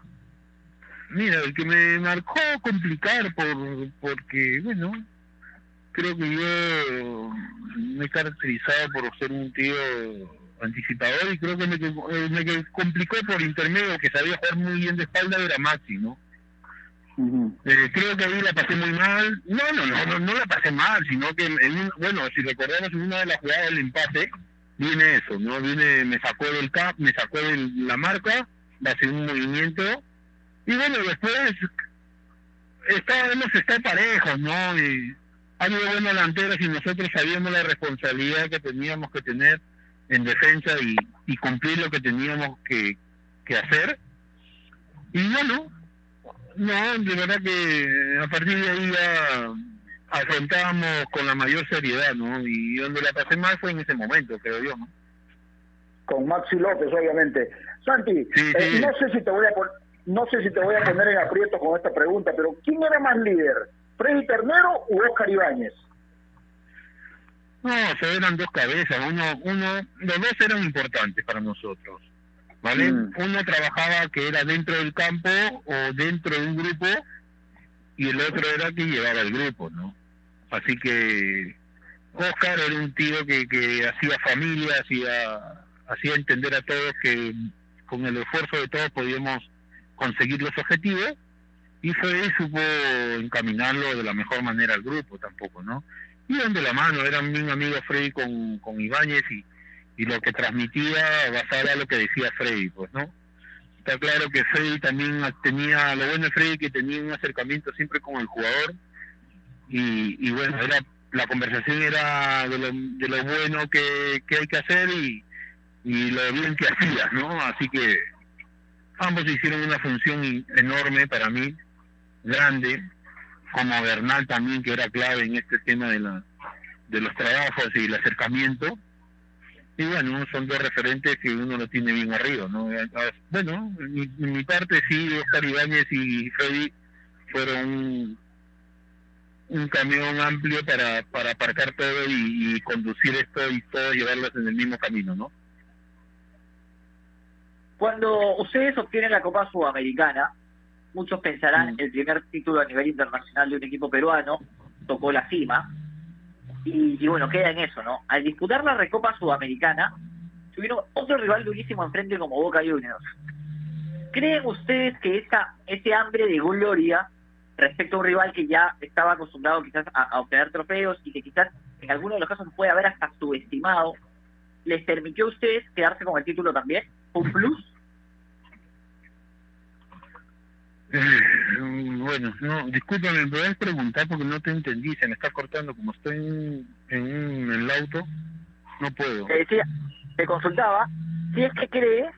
Mira, el que me marcó complicar por porque, bueno, creo que yo me he caracterizado por ser un tío anticipador y creo que me, eh, me, complicó por intermedio que sabía jugar muy bien de espalda era Maxi, ¿no? Eh, creo que ahí la pasé muy mal. No, no, no, no, la pasé mal, sino que, en bueno, si recordamos en una de las jugadas del empate, viene eso, ¿no? Viene, me sacó del cap, me sacó de la marca, hacer un movimiento, y bueno, después estábamos estar parejos, ¿no? Y ha habido buenas delanteras y nosotros sabíamos la responsabilidad que teníamos que tener en defensa y, cumplir lo que teníamos que hacer. Y bueno, no, de verdad que a partir de ahí ya afrontábamos con la mayor seriedad, ¿no? Y donde la pasé más fue en ese momento, creo yo, ¿no? Con Maxi López, obviamente. Santi, eh, no sé si te voy a no sé si te voy a poner en aprieto con esta pregunta, pero ¿quién era más líder? ¿Freddy Ternero u Oscar Ibáñez? No, se eran dos cabezas. Uno, uno, los dos eran importantes para nosotros. ¿Vale? Mm. Uno trabajaba que era dentro del campo o dentro de un grupo y el otro era que llevaba el grupo, ¿no? Así que Oscar era un tío que, que hacía familia, hacía, hacía entender a todos que con el esfuerzo de todos podíamos conseguir los objetivos y Freddy supo encaminarlo de la mejor manera al grupo tampoco, ¿no? iban de la mano, eran mi amigo Freddy con, con Ibáñez y, y lo que transmitía basado a lo que decía Freddy, pues, ¿no? Está claro que Freddy también tenía, lo bueno de Freddy que tenía un acercamiento siempre con el jugador y, y bueno, era la conversación era de lo, de lo bueno que, que hay que hacer y, lo bien que hacía, ¿no? Así que ambos hicieron una función enorme para mí, grande, como Bernal también, que era clave en este tema de, la, de los trabajos y el acercamiento. Y bueno, son dos referentes que uno lo tiene bien arriba, ¿no? Bueno, en mi, parte sí, Oscar Ibáñez y Freddy fueron un, camión amplio para, para aparcar todo y, conducir esto y todo llevarlos en el mismo camino, ¿no? Cuando ustedes obtienen la Copa Sudamericana, muchos pensarán mm. el primer título a nivel internacional de un equipo peruano tocó la cima y, bueno, queda en eso, ¿no? Al disputar la Recopa Sudamericana, tuvieron otro rival durísimo enfrente como Boca Juniors. ¿Creen ustedes que esa, ese hambre de gloria respecto a un rival que ya estaba acostumbrado quizás a, obtener trofeos y que quizás en algunos de los casos puede haber hasta subestimado, les permitió a ustedes quedarse con el título también? ¿Un plus? Eh, bueno, no, discúlpame, ¿me puedes preguntar porque no te entendí? Se me está cortando, como estoy en, en, el auto, no puedo. Te decía, te consultaba, si es que crees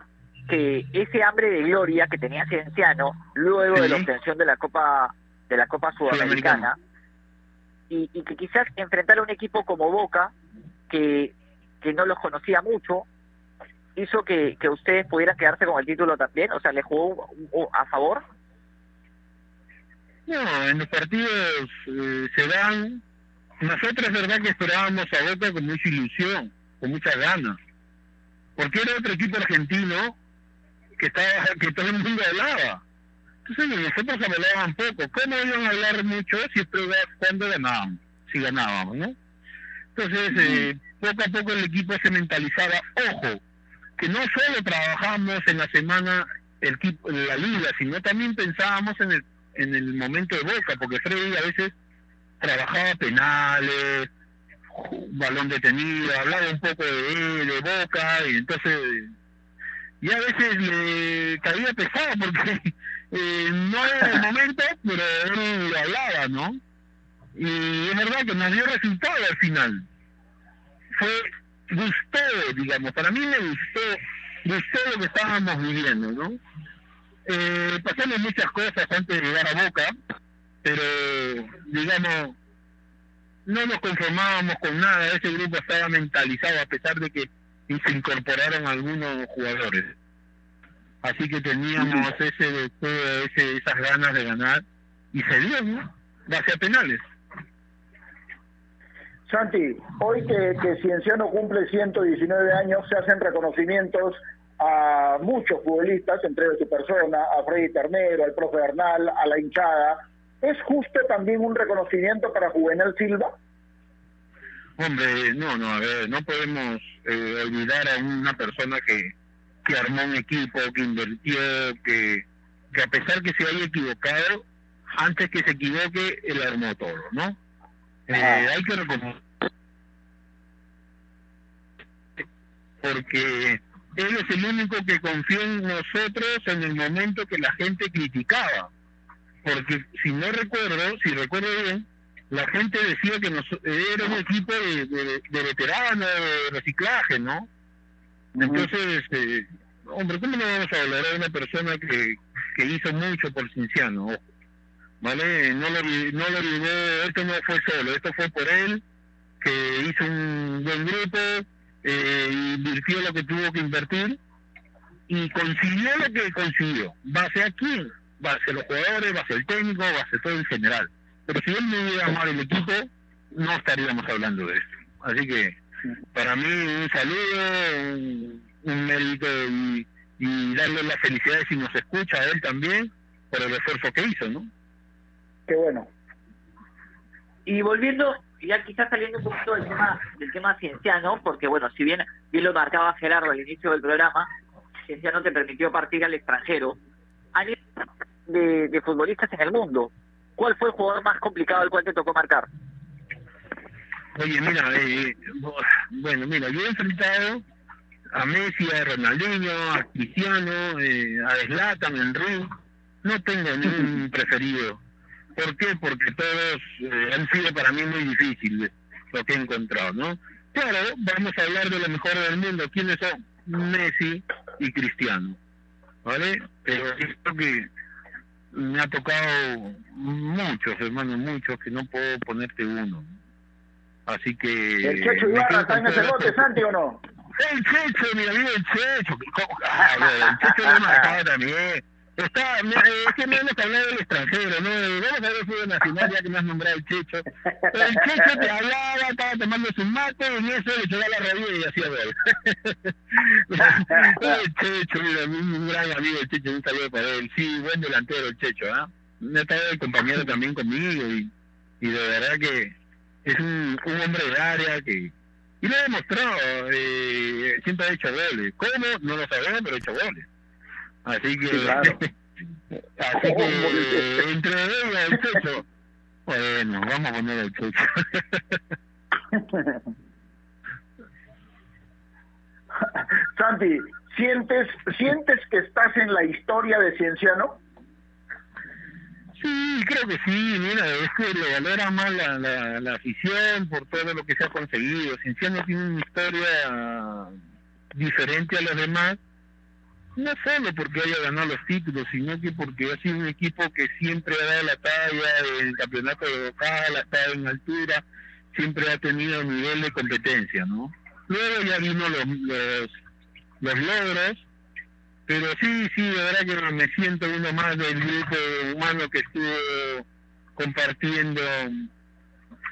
que ese hambre de gloria que tenía Cienciano luego de la obtención de la Copa de la Copa Sudamericana y, y, que quizás enfrentar a un equipo como Boca que, que no los conocía mucho hizo que, que ustedes pudieran quedarse con el título también, o sea, le jugó a favor. No, en los partidos eh, se dan nosotros verdad que esperábamos a Boca con mucha ilusión, con muchas ganas, porque era otro equipo argentino que estaba que todo el mundo hablaba. Entonces nosotros hablaban poco. ¿Cómo iban a hablar mucho si cuando ganaban Si ganábamos, ¿no? Entonces, eh, poco a poco el equipo se mentalizaba. Ojo, que no solo trabajamos en la semana el la liga, sino también pensábamos en el, en el momento de Boca, porque Freddy a veces trabajaba penales, balón detenido, hablaba un poco de, de Boca, y entonces y a veces le caía pesado porque eh, no era el momento, pero él lo hablaba, ¿no? Y es verdad que nos dio resultado al final. Fue, gustó, digamos, para mí me gustó, gustó lo que estábamos viviendo, ¿no? Eh, pasamos muchas cosas antes de llegar a Boca, pero, digamos, no nos conformábamos con nada, ese grupo estaba mentalizado a pesar de que se incorporaron algunos jugadores. Así que teníamos ese deseo, ese, esas ganas de ganar y se dio, ¿no? A penales. Santi, hoy que, que Cienciano cumple 119 años, se hacen reconocimientos a muchos futbolistas, entre ellos tu persona, a Freddy Ternero, al profe Bernal, a la hinchada. ¿Es justo también un reconocimiento para Juvenal Silva? Hombre, no, no, a ver, no podemos eh, olvidar a una persona que, que armó un equipo, que invirtió, que, que a pesar que se haya equivocado, antes que se equivoque, él armó todo, ¿no? Eh, hay que reconocer porque él es el único que confió en nosotros en el momento que la gente criticaba. Porque si no recuerdo, si recuerdo bien, la gente decía que nos, era un equipo de, de, de veteranos, de reciclaje, ¿no? Entonces, eh, hombre, ¿cómo no vamos a valorar a una persona que, que hizo mucho por Cinciano? ¿Vale? No lo, no lo olvidó, esto no fue solo, esto fue por él, que hizo un buen grupo, eh, invirtió lo que tuvo que invertir y consiguió lo que consiguió. ¿Base a quién? Base a los jugadores, base al técnico, base a todo en general. Pero si él no hubiera amado el equipo, no estaríamos hablando de esto. Así que, para mí, un saludo, un, mérito y, darle las felicidades si nos escucha a él también por el esfuerzo que hizo, ¿no? Qué bueno. Y volviendo, ya quizás saliendo un poquito del tema, del tema cienciano, porque bueno, si bien bien lo marcaba Gerardo al inicio del programa, Cienciano te permitió partir al extranjero. A nivel de, de futbolistas en el mundo, ¿Cuál fue el jugador más complicado al cual te tocó marcar? Oye, mira, eh, bueno, mira, yo he enfrentado a Messi, a Ronaldinho, a Cristiano, eh, a Zlatan, Enrique. No tengo ningún preferido. ¿Por qué? Porque todos eh, han sido para mí muy difíciles lo que he encontrado, ¿no? Claro, vamos a hablar de lo mejor del mundo. ¿Quiénes son? Messi y Cristiano, ¿vale? Pero creo que me ha tocado muchos, hermanos, muchos, que no puedo ponerte uno. Así que... ¿El Checho Ibarra está en ese bote, Santi, o no? El Checho, mi amigo, el Checho. el Checho lo marcado también. Está, es que no hemos hablado del extranjero, ¿no? Vamos a ver nacional, ya que me has nombrado el Checho. El Checho te hablaba, estaba tomando su mate, y eso le echaba la rodilla y hacía gol. el Checho, mira, un gran amigo el Checho, un saludo para él. Sí, buen delantero el Checho, ¿ah? Me ha estado el compañero también conmigo y, de verdad que es un, un hombre de área que... Y lo ha demostrado, eh, siempre ha hecho goles. ¿Cómo? No lo sabemos, pero ha hecho goles. Así que, así que entre ella el Checho, bueno, vamos a poner el Checho. Santi, ¿sientes, ¿sientes que estás en la historia de Cienciano? Sí, creo que sí, mira, es que le valora más la, la, la afición por todo lo que se ha conseguido. Cienciano tiene una historia diferente a los demás no solo porque haya ganado los títulos, sino que porque ha sido un equipo que siempre ha dado la talla del campeonato de local, ha estado en altura, siempre ha tenido nivel de competencia, ¿no? Luego ya vino los, los, los logros, pero sí, sí, de verdad que me siento uno más del grupo humano que estuvo compartiendo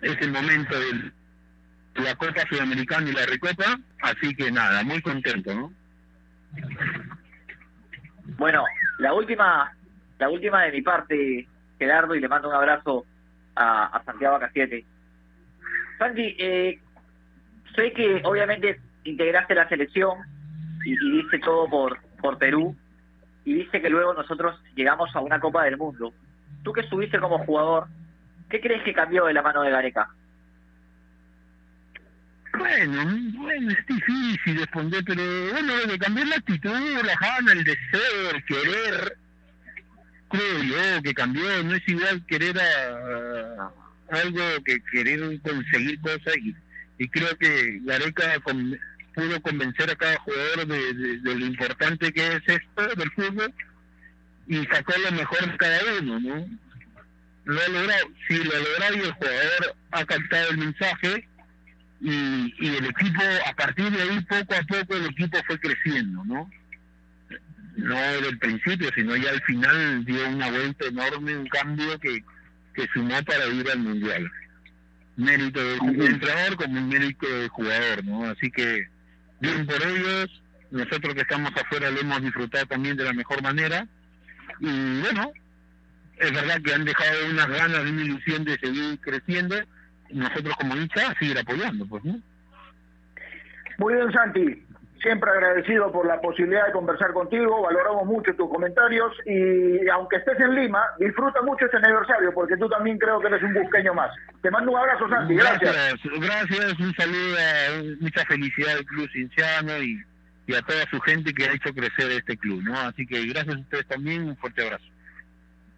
es el momento de la Copa Sudamericana y la Recopa, así que nada, muy contento, ¿no? Bueno, la última, la última de mi parte, Gerardo, y le mando un abrazo a, Santiago Acasiete. Santi, eh, sé que obviamente integraste la selección y, y diste todo por, por Perú y dice que luego nosotros llegamos a una Copa del Mundo. Tú que estuviste como jugador, ¿qué crees que cambió de la mano de Gareca? Bueno, bueno, es difícil responder, pero bueno, de cambiar la actitud, la gana, el deseo, el querer, creo yo que cambió, no es igual querer a, algo que querer conseguir cosas y, creo que Gareca pudo convencer a cada jugador de, lo importante que es esto del fútbol y sacó lo mejor de cada uno, ¿no? Lo ha logrado, sí, lo ha logrado y el jugador ha captado el mensaje y, y el equipo, a partir de ahí, poco a poco el equipo fue creciendo, ¿no? No del principio, sino ya al final dio una vuelta enorme, un cambio que, que sumó para ir al Mundial. Mérito del entrenador como un mérito del jugador, ¿no? Así que bien por ellos, nosotros que estamos afuera lo hemos disfrutado también de la mejor manera y bueno, es verdad que han dejado unas ganas de una ilusión de seguir creciendo, nosotros como hincha seguir apoyando, pues, ¿no? Muy bien, Santi. Siempre agradecido por la posibilidad de conversar contigo, valoramos mucho tus comentarios y aunque estés en Lima, disfruta mucho este aniversario porque tú también creo que eres un busqueño más. Te mando un abrazo, Santi, gracias. Gracias, gracias un saludo, a, mucha felicidad al Club Cinciano y, y a toda su gente que ha hecho crecer este club, ¿no? Así que gracias a ustedes también, un fuerte abrazo.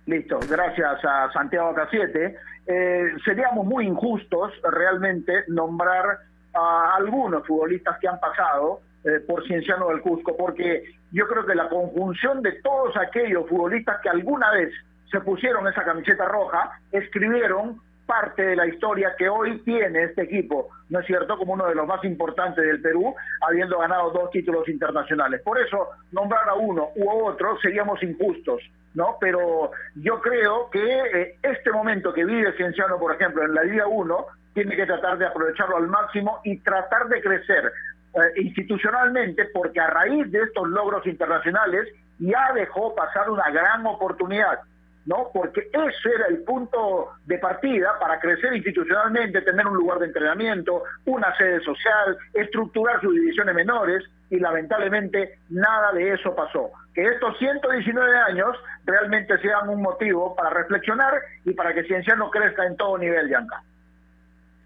Listo, gracias a Santiago Casiete. Eh, seríamos muy injustos realmente nombrar a algunos futbolistas que han pasado eh, por Cienciano del Cusco, porque yo creo que la conjunción de todos aquellos futbolistas que alguna vez se pusieron esa camiseta roja, escribieron parte de la historia que hoy tiene este equipo, ¿no es cierto?, como uno de los más importantes del Perú, habiendo ganado dos títulos internacionales. Por eso, nombrar a uno u otro seríamos injustos, ¿no? Pero yo creo que eh, este momento que vive Cienciano, por ejemplo, en la Liga 1, tiene que tratar de aprovecharlo al máximo y tratar de crecer eh, institucionalmente, porque a raíz de estos logros internacionales ya dejó pasar una gran oportunidad. ¿No? Porque ese era el punto de partida para crecer institucionalmente, tener un lugar de entrenamiento, una sede social, estructurar sus divisiones menores, y lamentablemente nada de eso pasó. Que estos 119 años realmente sean un motivo para reflexionar y para que Cienciano crezca en todo nivel, Yanka.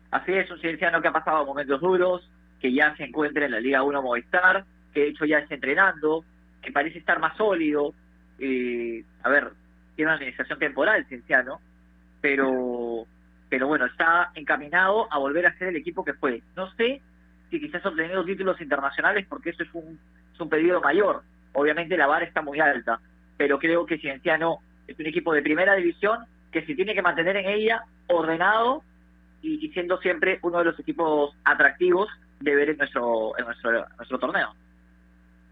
Así es, un Cienciano que ha pasado momentos duros, que ya se encuentra en la Liga 1 Movistar, que de hecho ya está entrenando, que parece estar más sólido. Eh, a ver, tiene una administración temporal, Cienciano, pero, pero bueno, está encaminado a volver a ser el equipo que fue. No sé si quizás ha obtenido títulos internacionales porque eso es un, es un pedido mayor. Obviamente la vara está muy alta, pero creo que Cienciano es un equipo de primera división que se tiene que mantener en ella ordenado y, y siendo siempre uno de los equipos atractivos de ver en nuestro, en nuestro, en nuestro torneo.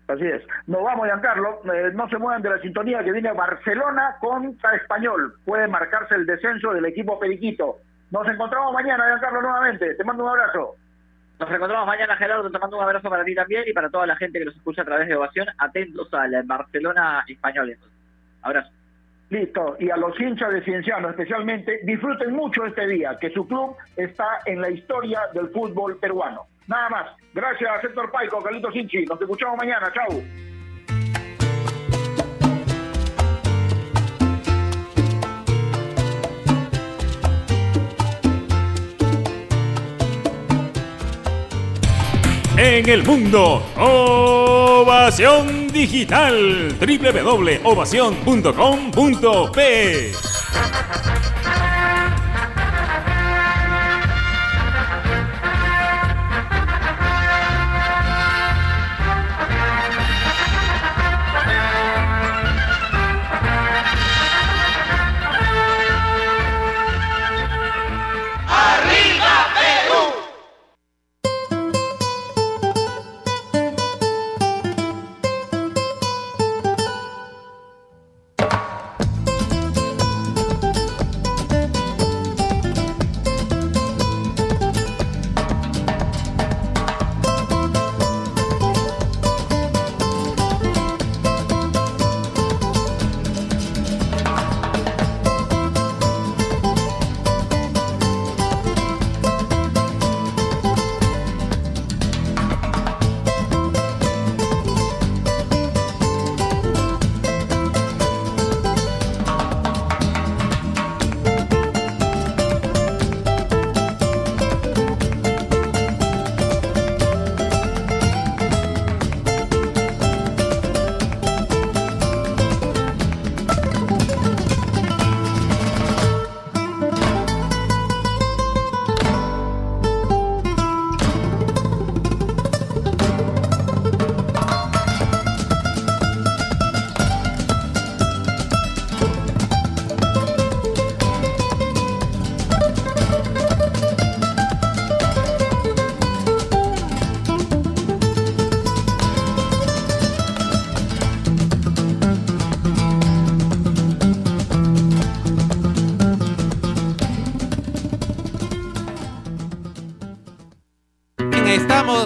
Así es. Nos vamos, Giancarlo. Eh, no se muevan de la sintonía que viene Barcelona contra Español. Puede marcarse el descenso del equipo Periquito. Nos encontramos mañana, Giancarlo, nuevamente. Te mando un abrazo. Nos encontramos mañana, Gerardo. Te mando un abrazo para ti también y para toda la gente que nos escucha a través de Ovación. Atentos al Barcelona Español. Abrazo. Listo. Y a los hinchas de Cienciano especialmente, disfruten mucho este día, que su club está en la historia del fútbol peruano. Nada más. Gracias, Héctor Paico, Carlitos Hinchi. Nos escuchamos mañana. Chau. En el mundo, Ovación Digital, www.ovacion.com.p.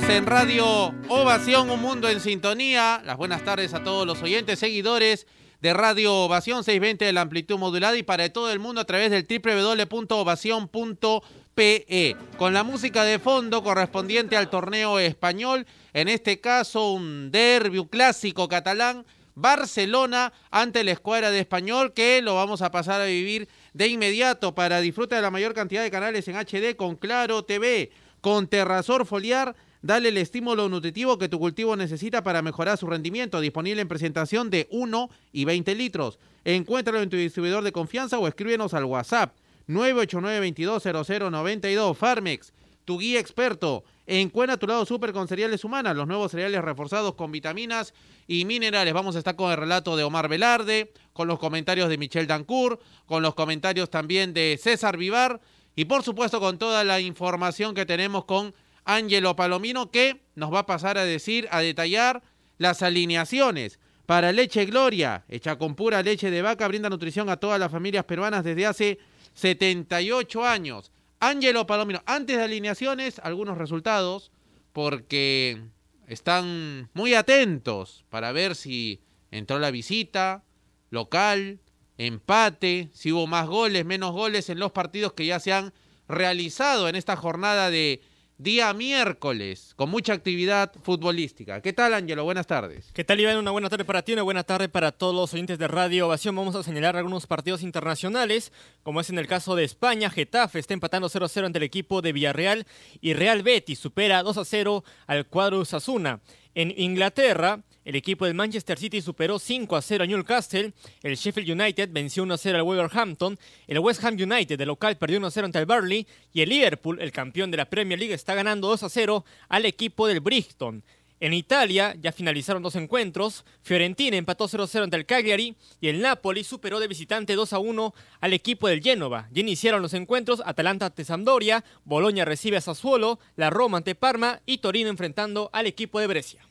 En Radio Ovación, un mundo en sintonía. Las buenas tardes a todos los oyentes, seguidores de Radio Ovación 620 de la amplitud modulada y para todo el mundo a través del www.ovación.pe. Con la música de fondo correspondiente al torneo español, en este caso un derbi, clásico catalán, Barcelona ante la escuadra de español que lo vamos a pasar a vivir de inmediato para disfrutar de la mayor cantidad de canales en HD con Claro TV, con Terrasor Foliar. Dale el estímulo nutritivo que tu cultivo necesita para mejorar su rendimiento. Disponible en presentación de 1 y 20 litros. Encuéntralo en tu distribuidor de confianza o escríbenos al WhatsApp 989-220092. Farmex, tu guía experto. Encuentra tu lado súper con cereales humanas, los nuevos cereales reforzados con vitaminas y minerales. Vamos a estar con el relato de Omar Velarde, con los comentarios de Michelle Dancourt, con los comentarios también de César Vivar y por supuesto con toda la información que tenemos con Ángelo Palomino que nos va a pasar a decir, a detallar las alineaciones para Leche Gloria, hecha con pura leche de vaca, brinda nutrición a todas las familias peruanas desde hace 78 años. Ángelo Palomino, antes de alineaciones, algunos resultados, porque están muy atentos para ver si entró la visita, local, empate, si hubo más goles, menos goles en los partidos que ya se han realizado en esta jornada de día miércoles, con mucha actividad futbolística. ¿Qué tal, Ángelo? Buenas tardes. ¿Qué tal, Iván? Una buena tarde para ti, una buena tarde para todos los oyentes de Radio Ovación. Vamos a señalar algunos partidos internacionales, como es en el caso de España. Getafe está empatando 0-0 ante el equipo de Villarreal y Real Betis supera 2-0 al cuadro Sasuna. En Inglaterra, el equipo del Manchester City superó 5 a 0 a Newcastle, el Sheffield United venció 1 a 0 al Wolverhampton, el West Ham United de local perdió 1 a 0 ante el Burnley y el Liverpool, el campeón de la Premier League, está ganando 2 a 0 al equipo del Brixton. En Italia ya finalizaron dos encuentros, Fiorentina empató 0-0 ante el Cagliari y el Napoli superó de visitante 2-1 al equipo del Génova. Ya iniciaron los encuentros Atalanta ante Sampdoria, Boloña recibe a Sassuolo, la Roma ante Parma y Torino enfrentando al equipo de Brescia.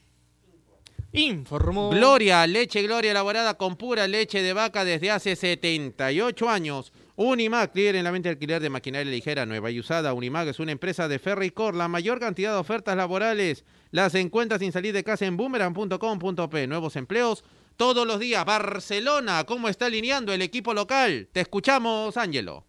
Informó. Gloria, leche Gloria elaborada con pura leche de vaca desde hace 78 años. Unimac, líder en la venta de alquiler de maquinaria ligera nueva y usada. Unimac es una empresa de Ferricor. La mayor cantidad de ofertas laborales las encuentras sin salir de casa en boomerang.com.p. Nuevos empleos todos los días. Barcelona, ¿cómo está alineando el equipo local? Te escuchamos, Ángelo.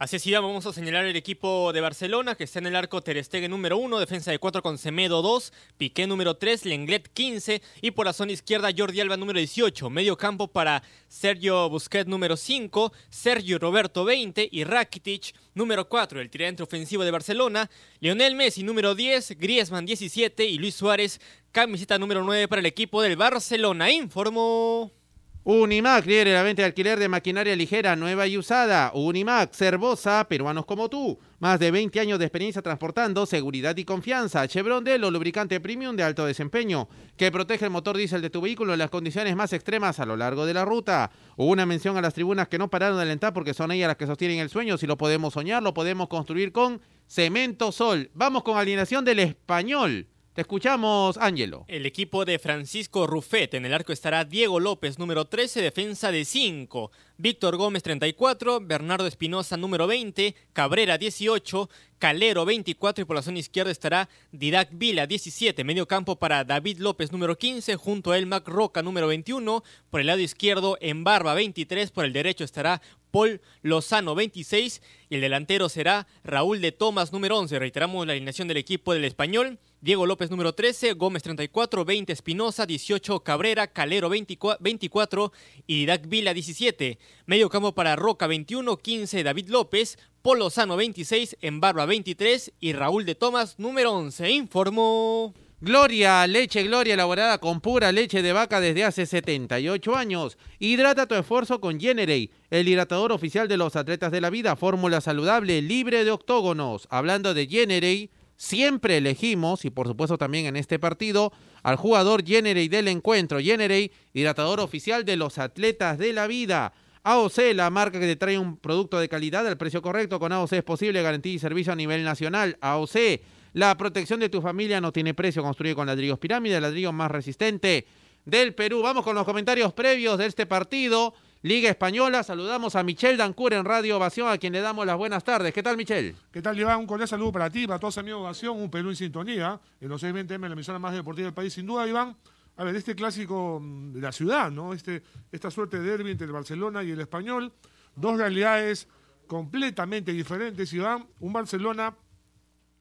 Así es, vamos a señalar el equipo de Barcelona, que está en el arco Ter Stegen número 1, defensa de 4 con Semedo 2, Piqué número 3, Lenglet 15 y por la zona izquierda Jordi Alba número 18. Medio campo para Sergio Busquets número 5, Sergio Roberto 20 y Rakitic número 4, el tirante ofensivo de Barcelona, Lionel Messi número 10, Griezmann 17 y Luis Suárez camiseta número 9 para el equipo del Barcelona. Informó... Unimac, líder en la venta de alquiler de maquinaria ligera, nueva y usada. Unimac, Cervosa, peruanos como tú. Más de 20 años de experiencia transportando seguridad y confianza. Chevron Delo, lubricante premium de alto desempeño, que protege el motor diésel de tu vehículo en las condiciones más extremas a lo largo de la ruta. Una mención a las tribunas que no pararon de alentar porque son ellas las que sostienen el sueño. Si lo podemos soñar, lo podemos construir con Cemento Sol. Vamos con alineación del español. Te escuchamos, Ángelo. El equipo de Francisco Rufet. En el arco estará Diego López, número 13, defensa de 5. Víctor Gómez, 34. Bernardo Espinosa, número 20. Cabrera, 18. Calero, 24. Y por la zona izquierda estará Didac Vila, 17. Medio campo para David López, número 15. Junto a él, Mac Roca, número 21. Por el lado izquierdo, en Barba, 23. Por el derecho estará Paul Lozano, 26. Y el delantero será Raúl de Tomás, número 11. Reiteramos la alineación del equipo del Español. Diego López número 13, Gómez 34, 20 Espinosa, 18 Cabrera, Calero 24 y Didac Vila 17. Medio campo para Roca 21, 15 David López, Polo Sano 26, Embarba 23 y Raúl de Tomás número 11. Informó. Gloria, leche Gloria elaborada con pura leche de vaca desde hace 78 años. Hidrata tu esfuerzo con Generate, el hidratador oficial de los atletas de la vida, fórmula saludable, libre de octógonos. Hablando de Generate, siempre elegimos, y por supuesto también en este partido, al jugador Generate del encuentro. Generate, hidratador oficial de los atletas de la vida. AOC, la marca que te trae un producto de calidad al precio correcto. Con AOC es posible garantía y servicio a nivel nacional. AOC, la protección de tu familia no tiene precio. Construido con ladrillos pirámide, el ladrillo más resistente del Perú. Vamos con los comentarios previos de este partido Liga Española. Saludamos a Michel Dancur en Radio Ovación, a quien le damos las buenas tardes. ¿Qué tal, Michel? ¿Qué tal, Iván? Un cordial saludo para ti, para todos amigos de Ovación, un Perú en sintonía, en los 620M, la emisora más deportiva del país. Sin duda, Iván, a ver, este clásico mm, de la ciudad, ¿no? Este, esta suerte de derbi entre el Barcelona y el Español, dos realidades completamente diferentes, Iván. Un Barcelona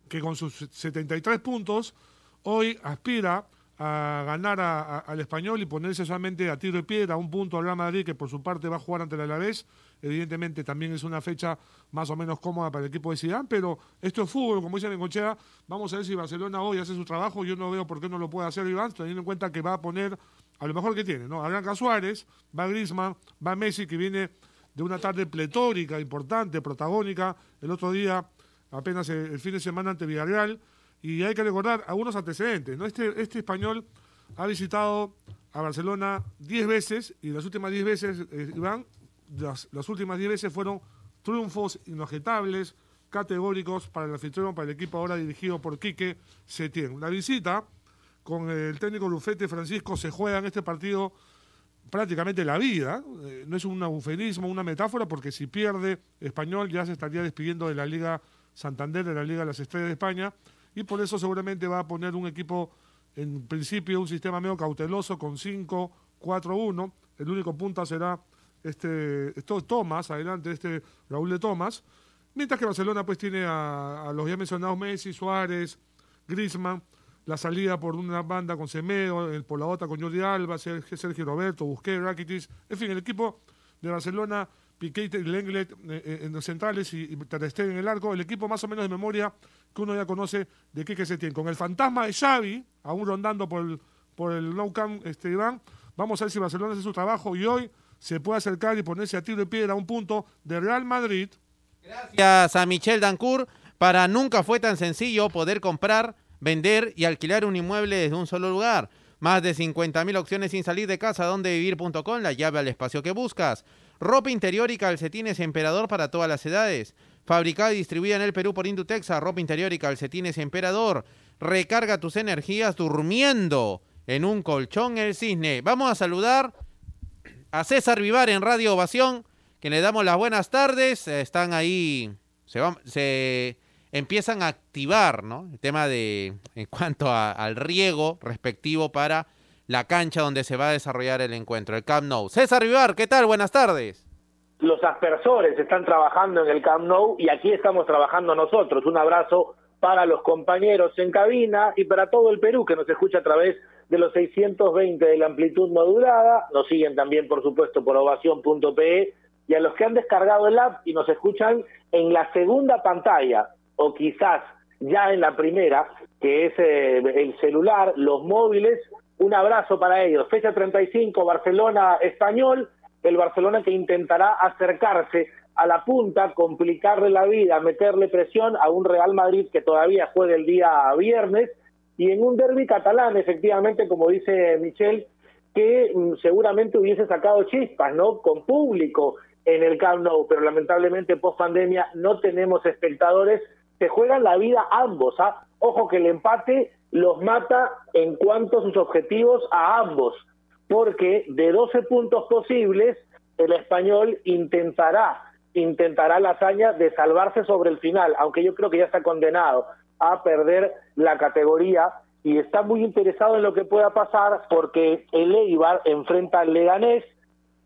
que con sus 73 puntos hoy aspira a ganar a- a- al español y ponerse solamente a tiro de piedra, a un punto al Real Madrid, que por su parte va a jugar ante el Alavés. Evidentemente también es una fecha más o menos cómoda para el equipo de Zidane, pero esto es fútbol, como dice Bengochea. Vamos a ver si Barcelona hoy hace su trabajo. Yo no veo por qué no lo puede hacer Iván, teniendo en cuenta que va a poner a lo mejor que tiene, ¿no? A Blanca Suárez, va Griezmann, va Messi, que viene de una tarde pletórica, importante, protagónica. El otro día, apenas el, el fin de semana ante Villarreal. Y hay que recordar algunos antecedentes. ¿no? Este, este español ha visitado a Barcelona 10 veces y las últimas 10 veces, eh, Iván, las, las últimas 10 veces fueron triunfos inobjetables, categóricos para el anfitrión, para el equipo ahora dirigido por Quique Setién. La visita con el técnico Lufete Francisco se juega en este partido prácticamente la vida. Eh, no es un eufemismo, una metáfora, porque si pierde Español ya se estaría despidiendo de la Liga Santander, de la Liga de las Estrellas de España, y por eso seguramente va a poner un equipo, en principio, un sistema medio cauteloso con 5-4-1. El único punta será este, esto, Tomás, adelante, este Raúl de Tomás. Mientras que Barcelona pues tiene a, los ya mencionados Messi, Suárez, Griezmann, la salida por una banda con Semedo, por la otra con Jordi Alba, Sergio, Sergio Roberto, Busquets, Rakitic, en fin, el equipo de Barcelona, Piqué y Lenglet eh, eh, en los centrales y, y en el arco, el equipo más o menos de memoria que uno ya conoce de qué que se tiene. Con el fantasma de Xavi, aún rondando por el, por el Camp, este, Iván, vamos a ver si Barcelona hace su trabajo y hoy se puede acercar y ponerse a tiro de piedra a un punto de Real Madrid. Gracias a Michel Dancourt. Para nunca fue tan sencillo poder comprar, vender y alquilar un inmueble desde un solo lugar. Más de 50.000 opciones sin salir de casa. Donde vivir.com, la llave al espacio que buscas. Ropa interior y calcetines Emperador para todas las edades. Fabricada y distribuida en el Perú por Indutexa. Ropa interior y calcetines Emperador. Recarga tus energías durmiendo en un colchón el cisne. Vamos a saludar a César Vivar en Radio Ovación, que le damos las buenas tardes. Eh, Están ahí, se, empiezan a activar, ¿no? El tema de, en cuanto al riego respectivo para la cancha donde se va a desarrollar el encuentro, el Camp Nou. César Vivar, ¿qué tal? Buenas tardes. los aspersores están trabajando en el Camp Nou y aquí estamos trabajando nosotros. Un abrazo para los compañeros en cabina y para todo el Perú que nos escucha a través de los 620 de la amplitud modulada. Nos siguen también, por supuesto, por ovación.pe y a los que han descargado el app y nos escuchan en la segunda pantalla o quizás ya en la primera, que es eh, el celular, los móviles. Un abrazo para ellos. Fecha 35, Barcelona Español el Barcelona que intentará acercarse a la punta, complicarle la vida, meterle presión a un Real Madrid que todavía juega el día viernes y en un derby catalán, efectivamente, como dice Michel, que mm, seguramente hubiese sacado chispas, ¿no? Con público en el Camp Nou, pero lamentablemente post pandemia no tenemos espectadores. Se juegan la vida ambos, ¿ah? Ojo que el empate los mata en cuanto a sus objetivos a ambos porque de 12 puntos posibles, el español intentará, intentará la hazaña de salvarse sobre el final, aunque yo creo que ya está condenado a perder la categoría y está muy interesado en lo que pueda pasar porque el Eibar enfrenta al Leganés,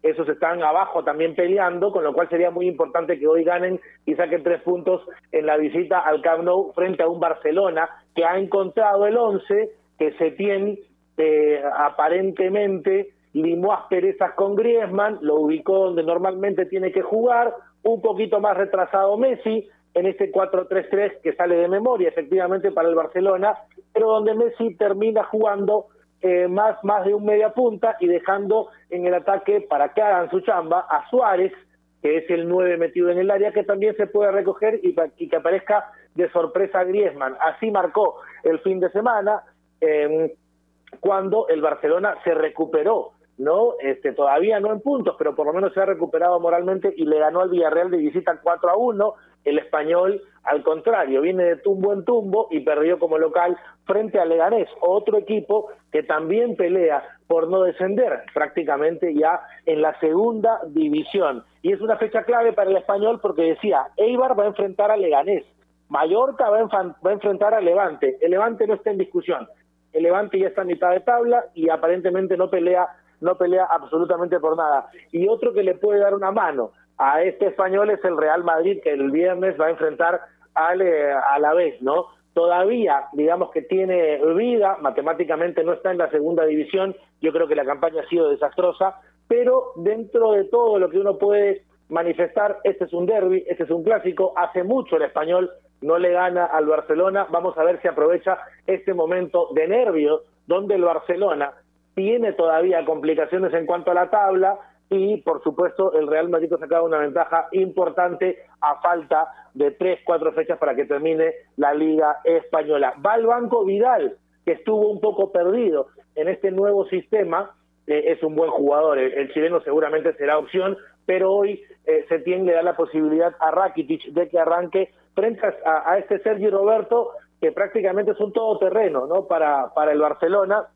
esos están abajo también peleando, con lo cual sería muy importante que hoy ganen y saquen tres puntos en la visita al Camp Nou frente a un Barcelona que ha encontrado el 11 que se tiene eh, aparentemente limó asperezas con Griezmann, lo ubicó donde normalmente tiene que jugar, un poquito más retrasado Messi en este 4-3-3 que sale de memoria efectivamente para el Barcelona, pero donde Messi termina jugando eh, más, más de un media punta y dejando en el ataque para que hagan su chamba a Suárez, que es el 9 metido en el área, que también se puede recoger y, y que aparezca de sorpresa Griezmann. Así marcó el fin de semana. eh, cuando el Barcelona se recuperó ¿no? Este, todavía no en puntos, pero por lo menos se ha recuperado moralmente y le ganó al Villarreal de visita 4 a 1. El español, al contrario, viene de tumbo en tumbo y perdió como local frente a Leganés, otro equipo que también pelea por no descender prácticamente ya en la segunda división. Y es una fecha clave para el español porque decía, Eibar va a enfrentar a Leganés, Mallorca va a, enfrentar a Levante, el Levante no está en discusión, el Levante ya está a mitad de tabla y aparentemente no pelea no pelea absolutamente por nada. Y otro que le puede dar una mano a este español es el Real Madrid, que el viernes va a enfrentar al, eh, a la vez, ¿no? Todavía, digamos que tiene vida, matemáticamente no está en la segunda división, yo creo que la campaña ha sido desastrosa, pero dentro de todo lo que uno puede manifestar, este es un derby, este es un clásico, hace mucho el español no le gana al Barcelona, vamos a ver si aprovecha este momento de nervios donde el Barcelona tiene todavía complicaciones en cuanto a la tabla y por supuesto el Real Madrid ha sacado una ventaja importante a falta de tres, cuatro fechas para que termine la Liga Española. Va al banco Vidal, que estuvo un poco perdido en este nuevo sistema, eh, es un buen jugador, el, chileno seguramente será opción, pero hoy eh, Setién le da la posibilidad a Rakitic de que arranque frente a, a este Sergio Roberto, que prácticamente es un todoterreno ¿no? para, para el Barcelona,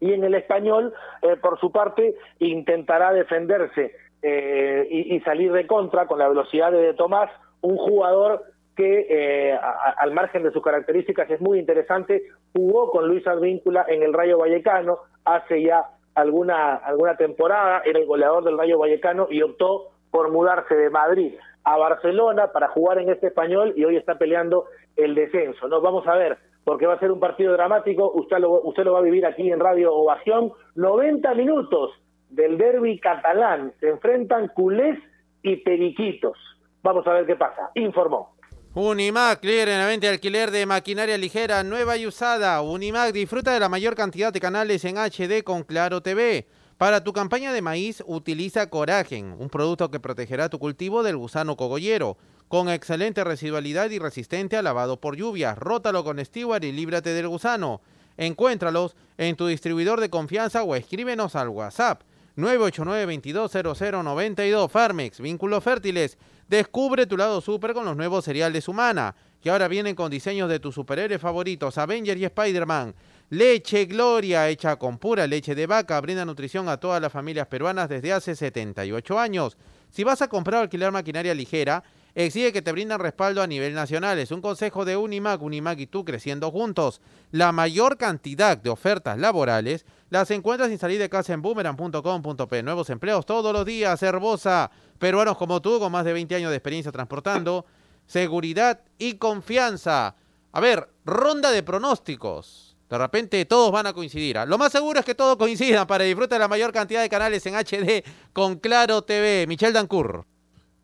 y en el español, eh, por su parte, intentará defenderse eh, y, salir de contra con la velocidad de, Tomás, un jugador que eh, al margen de sus características es muy interesante, jugó con Luis Advíncula en el Rayo Vallecano hace ya alguna, alguna temporada, era el goleador del Rayo Vallecano y optó por mudarse de Madrid a Barcelona para jugar en este español y hoy está peleando el descenso. ¿no? Vamos a ver porque va a ser un partido dramático. Usted lo, usted lo va a vivir aquí en Radio Ovación. 90 minutos del derby catalán. Se enfrentan culés y periquitos. Vamos a ver qué pasa. Informó. Unimac, líder en la venta de alquiler de maquinaria ligera nueva y usada. Unimac disfruta de la mayor cantidad de canales en HD con Claro TV. Para tu campaña de maíz, utiliza Coragen, un producto que protegerá tu cultivo del gusano cogollero con excelente residualidad y resistente a lavado por lluvia. Rótalo con Stewart y líbrate del gusano. Encuéntralos en tu distribuidor de confianza o escríbenos al WhatsApp 989-220092 Farmex, vínculos fértiles. Descubre tu lado super con los nuevos cereales humana, que ahora vienen con diseños de tus superhéroes favoritos, Avenger y Spider-Man. Leche Gloria, hecha con pura leche de vaca, brinda nutrición a todas las familias peruanas desde hace 78 años. Si vas a comprar o alquilar maquinaria ligera, exige que te brindan respaldo a nivel nacional. Es un consejo de Unimac, Unimac y tú creciendo juntos. La mayor cantidad de ofertas laborales las encuentras sin salir de casa en boomerang.com.p. Nuevos empleos todos los días, herbosa. Peruanos como tú, con más de 20 años de experiencia transportando. Seguridad y confianza. A ver, ronda de pronósticos. De repente todos van a coincidir. Lo más seguro es que todos coincidan para disfrutar de la mayor cantidad de canales en HD con Claro TV. Michelle Dancur.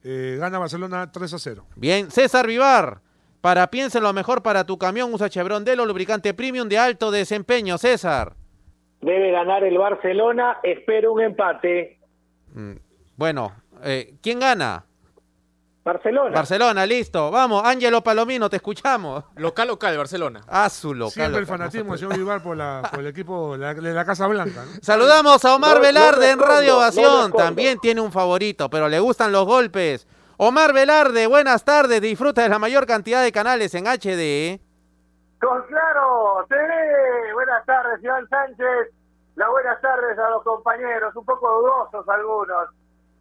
Eh, gana Barcelona 3 a 0. Bien, César Vivar. Para piensa lo mejor para tu camión, usa Chevron Delo, lubricante premium de alto desempeño. César. Debe ganar el Barcelona, espero un empate. Mm, bueno, eh, ¿quién gana? Barcelona. Barcelona, listo. Vamos, Ángelo Palomino, te escuchamos. Local, local, Barcelona. Ah, su local. Siempre el fanatismo de señor Vivar por, el equipo de la, Casa Blanca. Saludamos a Omar Velarde en Radio Ovación. También tiene un favorito, pero le gustan los golpes. Omar Velarde, buenas tardes. Disfruta de la mayor cantidad de canales en HD. Con claro, TV. Buenas tardes, Iván Sánchez. Las buenas tardes a los compañeros, un poco dudosos algunos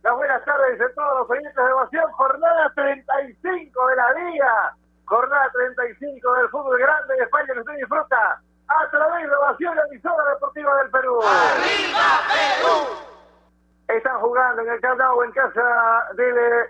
las buenas tardes de todos los oyentes de Ovación. Jornada 35 de la Liga. Jornada 35 del fútbol grande de España que usted disfruta a través de Ovación, la emisora deportiva del Perú. ¡Arriba Perú! Están jugando en el Camp en casa del